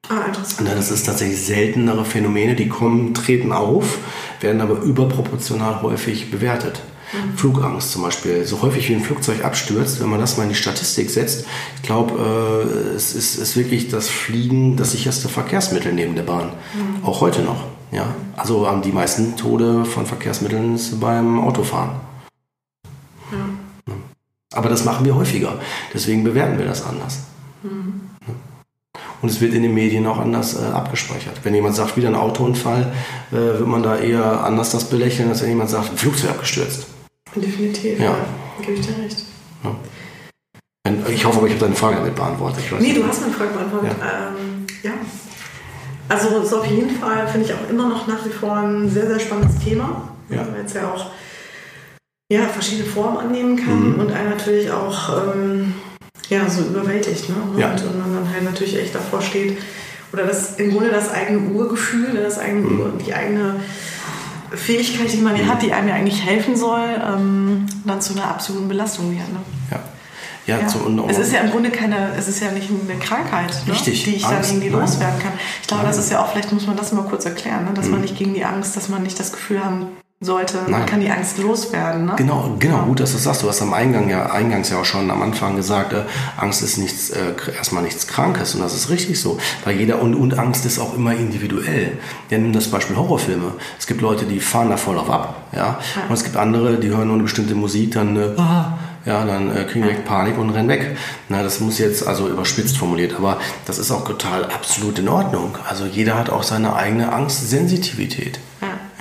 Ah, interessant. Das ist tatsächlich seltenere Phänomene, die kommen, treten auf, werden aber überproportional häufig bewertet. Mhm. Flugangst zum Beispiel. So häufig wie ein Flugzeug abstürzt, wenn man das mal in die Statistik setzt, ich glaube, äh, es ist, ist, wirklich das Fliegen das sicherste Verkehrsmittel neben der Bahn. Mhm. Auch heute noch. Ja? Also haben die meisten Tode von Verkehrsmitteln beim Autofahren. Ja. Aber das machen wir häufiger. Deswegen bewerten wir das anders. Mhm. Und es wird in den Medien auch anders äh, abgespeichert. Wenn jemand sagt, wieder ein Autounfall, äh, wird man da eher anders das belächeln, als wenn jemand sagt, ein Flugzeug abgestürzt. Definitiv, ja. ja. Gebe ich dir recht. Ja. Ich hoffe aber, ich habe deine Frage damit beantwortet. Ich weiß nee, du hast meine Frage beantwortet. Ja. Ähm, ja. Also so auf jeden Fall finde ich auch immer noch nach wie vor ein sehr, sehr spannendes Thema. Ja. Weil es ja auch ja, verschiedene Formen annehmen kann mhm. und einen natürlich auch ähm, ja, so überwältigt. Ne? Ja. Und, und, man dann halt natürlich echt davor steht. Oder das im Grunde das eigene Urgefühl, ne? das eigene, mhm. die eigene Fähigkeit, die man ja hat, die einem ja eigentlich helfen soll, ähm, dann zu einer absoluten Belastung wird. Ne? Ja. Ja, ja. Zum, es ist ja im Grunde keine, es ist ja nicht eine Krankheit, ne? Richtig. die ich Angst. dann irgendwie loswerden kann. Ich glaube, Nein. das ist ja auch, vielleicht muss man das mal kurz erklären, ne? dass mhm. man nicht gegen die Angst, dass man nicht das Gefühl haben sollte. Nein. Man kann die Angst loswerden. Ne? Genau, genau, gut, dass du das sagst. Du hast am Eingang ja, eingangs ja auch schon am Anfang gesagt, äh, Angst ist nichts, äh, erstmal nichts Krankes und das ist richtig so. Weil jeder und, und Angst ist auch immer individuell. Ja, nimm das Beispiel Horrorfilme. Es gibt Leute, die fahren da voll auf ab, ja. ja. Und es gibt andere, die hören nur eine bestimmte Musik, dann äh, ah, ja, dann äh, kriegen wir Panik und rennen weg. Na, das muss jetzt also überspitzt formuliert, aber das ist auch total absolut in Ordnung. Also jeder hat auch seine eigene Angstsensitivität.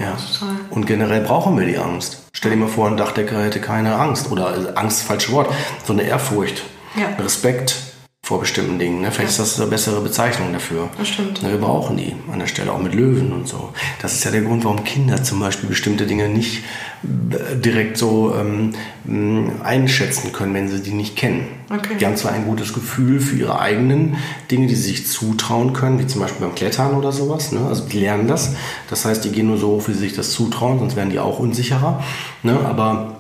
Ja. Ja. Und generell brauchen wir die Angst. Stell dir mal vor, ein Dachdecker hätte keine Angst. Oder also Angst, falsches Wort, so eine Ehrfurcht. Ja. Respekt vor bestimmten Dingen. Ne? Vielleicht ja. ist das eine bessere Bezeichnung dafür. Das stimmt. Ne, wir brauchen die an der Stelle, auch mit Löwen und so. Das ist ja der Grund, warum Kinder zum Beispiel bestimmte Dinge nicht äh, direkt so ähm, einschätzen können, wenn sie die nicht kennen. Okay. Die haben zwar ein gutes Gefühl für ihre eigenen Dinge, die sie sich zutrauen können, wie zum Beispiel beim Klettern oder sowas. Ne? Also die lernen das. Das heißt, die gehen nur so hoch, wie sie sich das zutrauen, sonst werden die auch unsicherer. Ne? Aber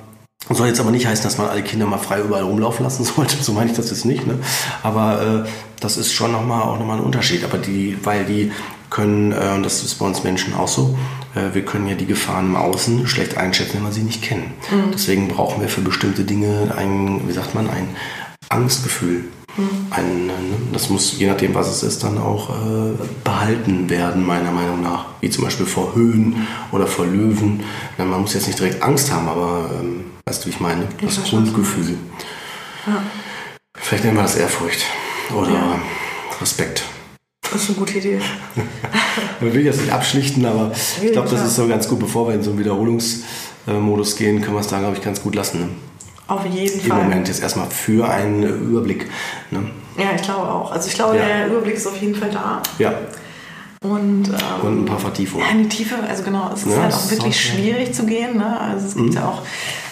soll jetzt aber nicht heißen, dass man alle Kinder mal frei überall rumlaufen lassen sollte. So meine ich das jetzt nicht. Ne? Aber äh, das ist schon nochmal auch nochmal ein Unterschied. Aber die, weil die können, äh, und das ist bei uns Menschen auch so, äh, wir können ja die Gefahren im Außen schlecht einschätzen, wenn wir sie nicht kennen. Mhm. Deswegen brauchen wir für bestimmte Dinge ein, wie sagt man, ein Angstgefühl. Mhm. Ein, ne, das muss, je nachdem, was es ist, dann auch äh, behalten werden, meiner Meinung nach. Wie zum Beispiel vor Höhen oder vor Löwen. Man muss jetzt nicht direkt Angst haben, aber ähm, weißt du, wie ich meine? Das ich Grundgefühl. Ja. Vielleicht nennen wir das Ehrfurcht oder ja. Respekt. Das ist eine gute Idee. ich will jetzt nicht abschlichten, aber ich glaube, das ist so ganz gut, bevor wir in so einen Wiederholungsmodus gehen, können wir es da, glaube ich, ganz gut lassen. Ne? Auf jeden Im Fall. Im Moment jetzt erstmal für einen Überblick. Ne? Ja, ich glaube auch. Also ich glaube, ja. der Überblick ist auf jeden Fall da. Ja. Und, ähm, und ein paar Vertiefungen. Ja, in die Tiefe, also genau, es ist ja, halt auch wirklich schwierig ja. zu gehen. Ne? Also es gibt mhm. ja auch,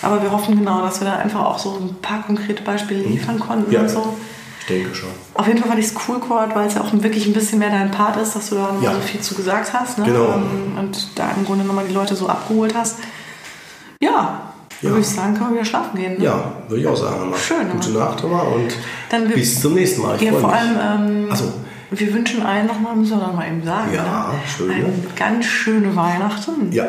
aber wir hoffen genau, dass wir da einfach auch so ein paar konkrete Beispiele mhm. liefern konnten ja. und so. Ich denke schon. Auf jeden Fall fand ich es cool, Cord, weil es ja auch wirklich ein bisschen mehr dein Part ist, dass du da ja. so viel zu gesagt hast. Ne? Genau. Ähm, und da im Grunde nochmal die Leute so abgeholt hast. Ja, ja. würde ich sagen, kann man wieder schlafen gehen. Ne? Ja, würde ich auch sagen. Schön. Gute Nacht immer und bis zum nächsten Mal. Ich ja, vor mich. allem, ähm, wir wünschen allen nochmal, müssen wir nochmal eben sagen, ja, ne? schön. Eine ganz schöne Weihnachten. Ja.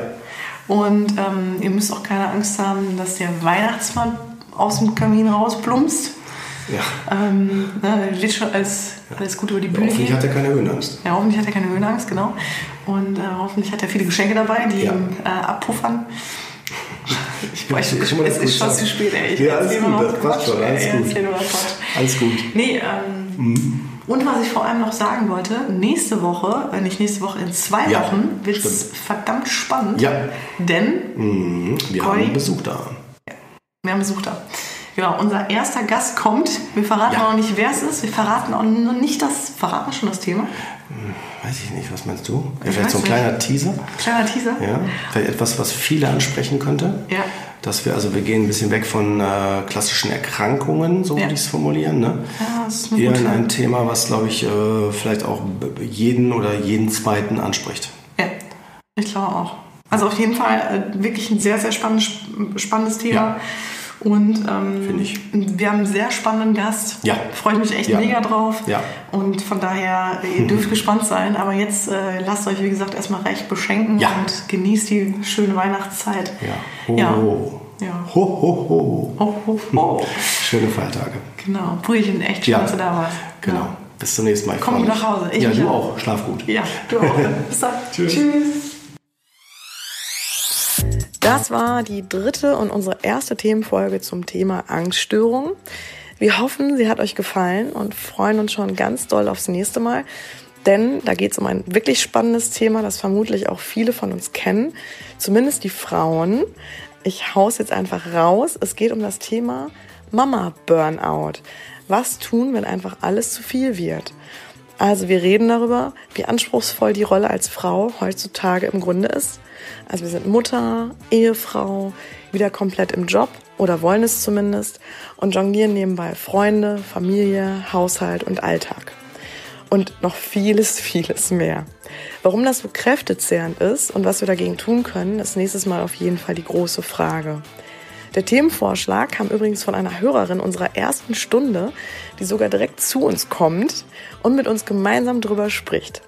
Und ähm, ihr müsst auch keine Angst haben, dass der Weihnachtsmann aus dem Kamin rausplumpst. Ja. Ähm, ne, wird schon alles, alles gut über die Bühne Hoffentlich gehen. hat er keine Höhenangst. Ja, hoffentlich hat er keine Höhenangst, genau. Und äh, hoffentlich hat er viele Geschenke dabei, die Ja. ihm äh, abpuffern. Ich, ich, so ich, es ist schon sagen. zu spät, ey. Ich Ja, alles gut, das passt schon, alles gut. Alles gut. Nee, ähm, und was ich vor allem noch sagen wollte, nächste Woche, äh, nicht nächste Woche, in zwei Ja, Wochen wird es verdammt spannend. Ja. Denn Mhm. Wir Conny? haben Besuch da. wir haben Besuch da. Genau, unser erster Gast kommt. Wir verraten Ja. auch noch nicht, wer es ist. Wir verraten auch noch nicht das, verraten wir schon das Thema? Weiß ich nicht, was meinst du? Ich Vielleicht so ein kleiner Teaser? Kleiner Teaser. Ja, vielleicht etwas, was viele ansprechen könnte. Ja. Dass wir, also wir gehen ein bisschen weg von äh, klassischen Erkrankungen, so Ja. würde ich es formulieren. Ne? Ja, das ist eine Eher in ein Thema, was, glaube ich, äh, vielleicht auch jeden oder jeden zweiten anspricht. Ja, ich glaube auch. Also auf jeden Fall äh, wirklich ein sehr, sehr spannendes, spannendes Thema. Ja. Und ähm, wir haben einen sehr spannenden Gast. Ja. Freue ich mich echt Ja. mega drauf. Ja. Und von daher, ihr dürft gespannt sein. Aber jetzt äh, lasst euch, wie gesagt, erstmal recht beschenken Ja. und genießt die schöne Weihnachtszeit. Ja. Ho, Ja. ho. Ja. Ho, ho, ho. Ho, ho, ho. Schöne Feiertage. genau. Brüchen, echt schön, dass du da warst. Genau. Bis zum nächsten Mal. Ich Komm nach Hause. Ich ja, du auch. auch. Schlaf gut. Ja, du auch. Bis dann. Tschüss. Tschüss. Das war die dritte und unsere erste Themenfolge zum Thema Angststörung. Wir hoffen, sie hat euch gefallen und freuen uns schon ganz doll aufs nächste Mal. Denn da geht es um ein wirklich spannendes Thema, das vermutlich auch viele von uns kennen, zumindest die Frauen. Ich hau's jetzt einfach raus. Es geht um das Thema Mama Burnout. Was tun, wenn einfach alles zu viel wird? Also wir reden darüber, wie anspruchsvoll die Rolle als Frau heutzutage im Grunde ist. Also wir sind Mutter, Ehefrau, wieder komplett im Job oder wollen es zumindest und jonglieren nebenbei Freunde, Familie, Haushalt und Alltag. Und noch vieles, vieles mehr. Warum das so kräftezehrend ist und was wir dagegen tun können, ist nächstes Mal auf jeden Fall die große Frage. Der Themenvorschlag kam übrigens von einer Hörerin unserer ersten Stunde, die sogar direkt zu uns kommt und mit uns gemeinsam drüber spricht.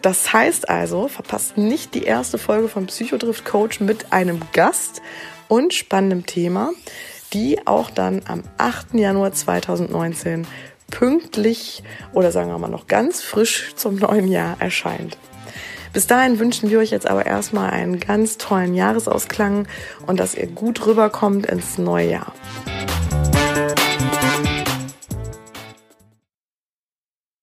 Das heißt also, verpasst nicht die erste Folge von Psychodrift Coach mit einem Gast und spannendem Thema, die auch dann am 8. Januar 2019 pünktlich oder sagen wir mal noch ganz frisch zum neuen Jahr erscheint. Bis dahin wünschen wir euch jetzt aber erstmal einen ganz tollen Jahresausklang und dass ihr gut rüberkommt ins neue Jahr.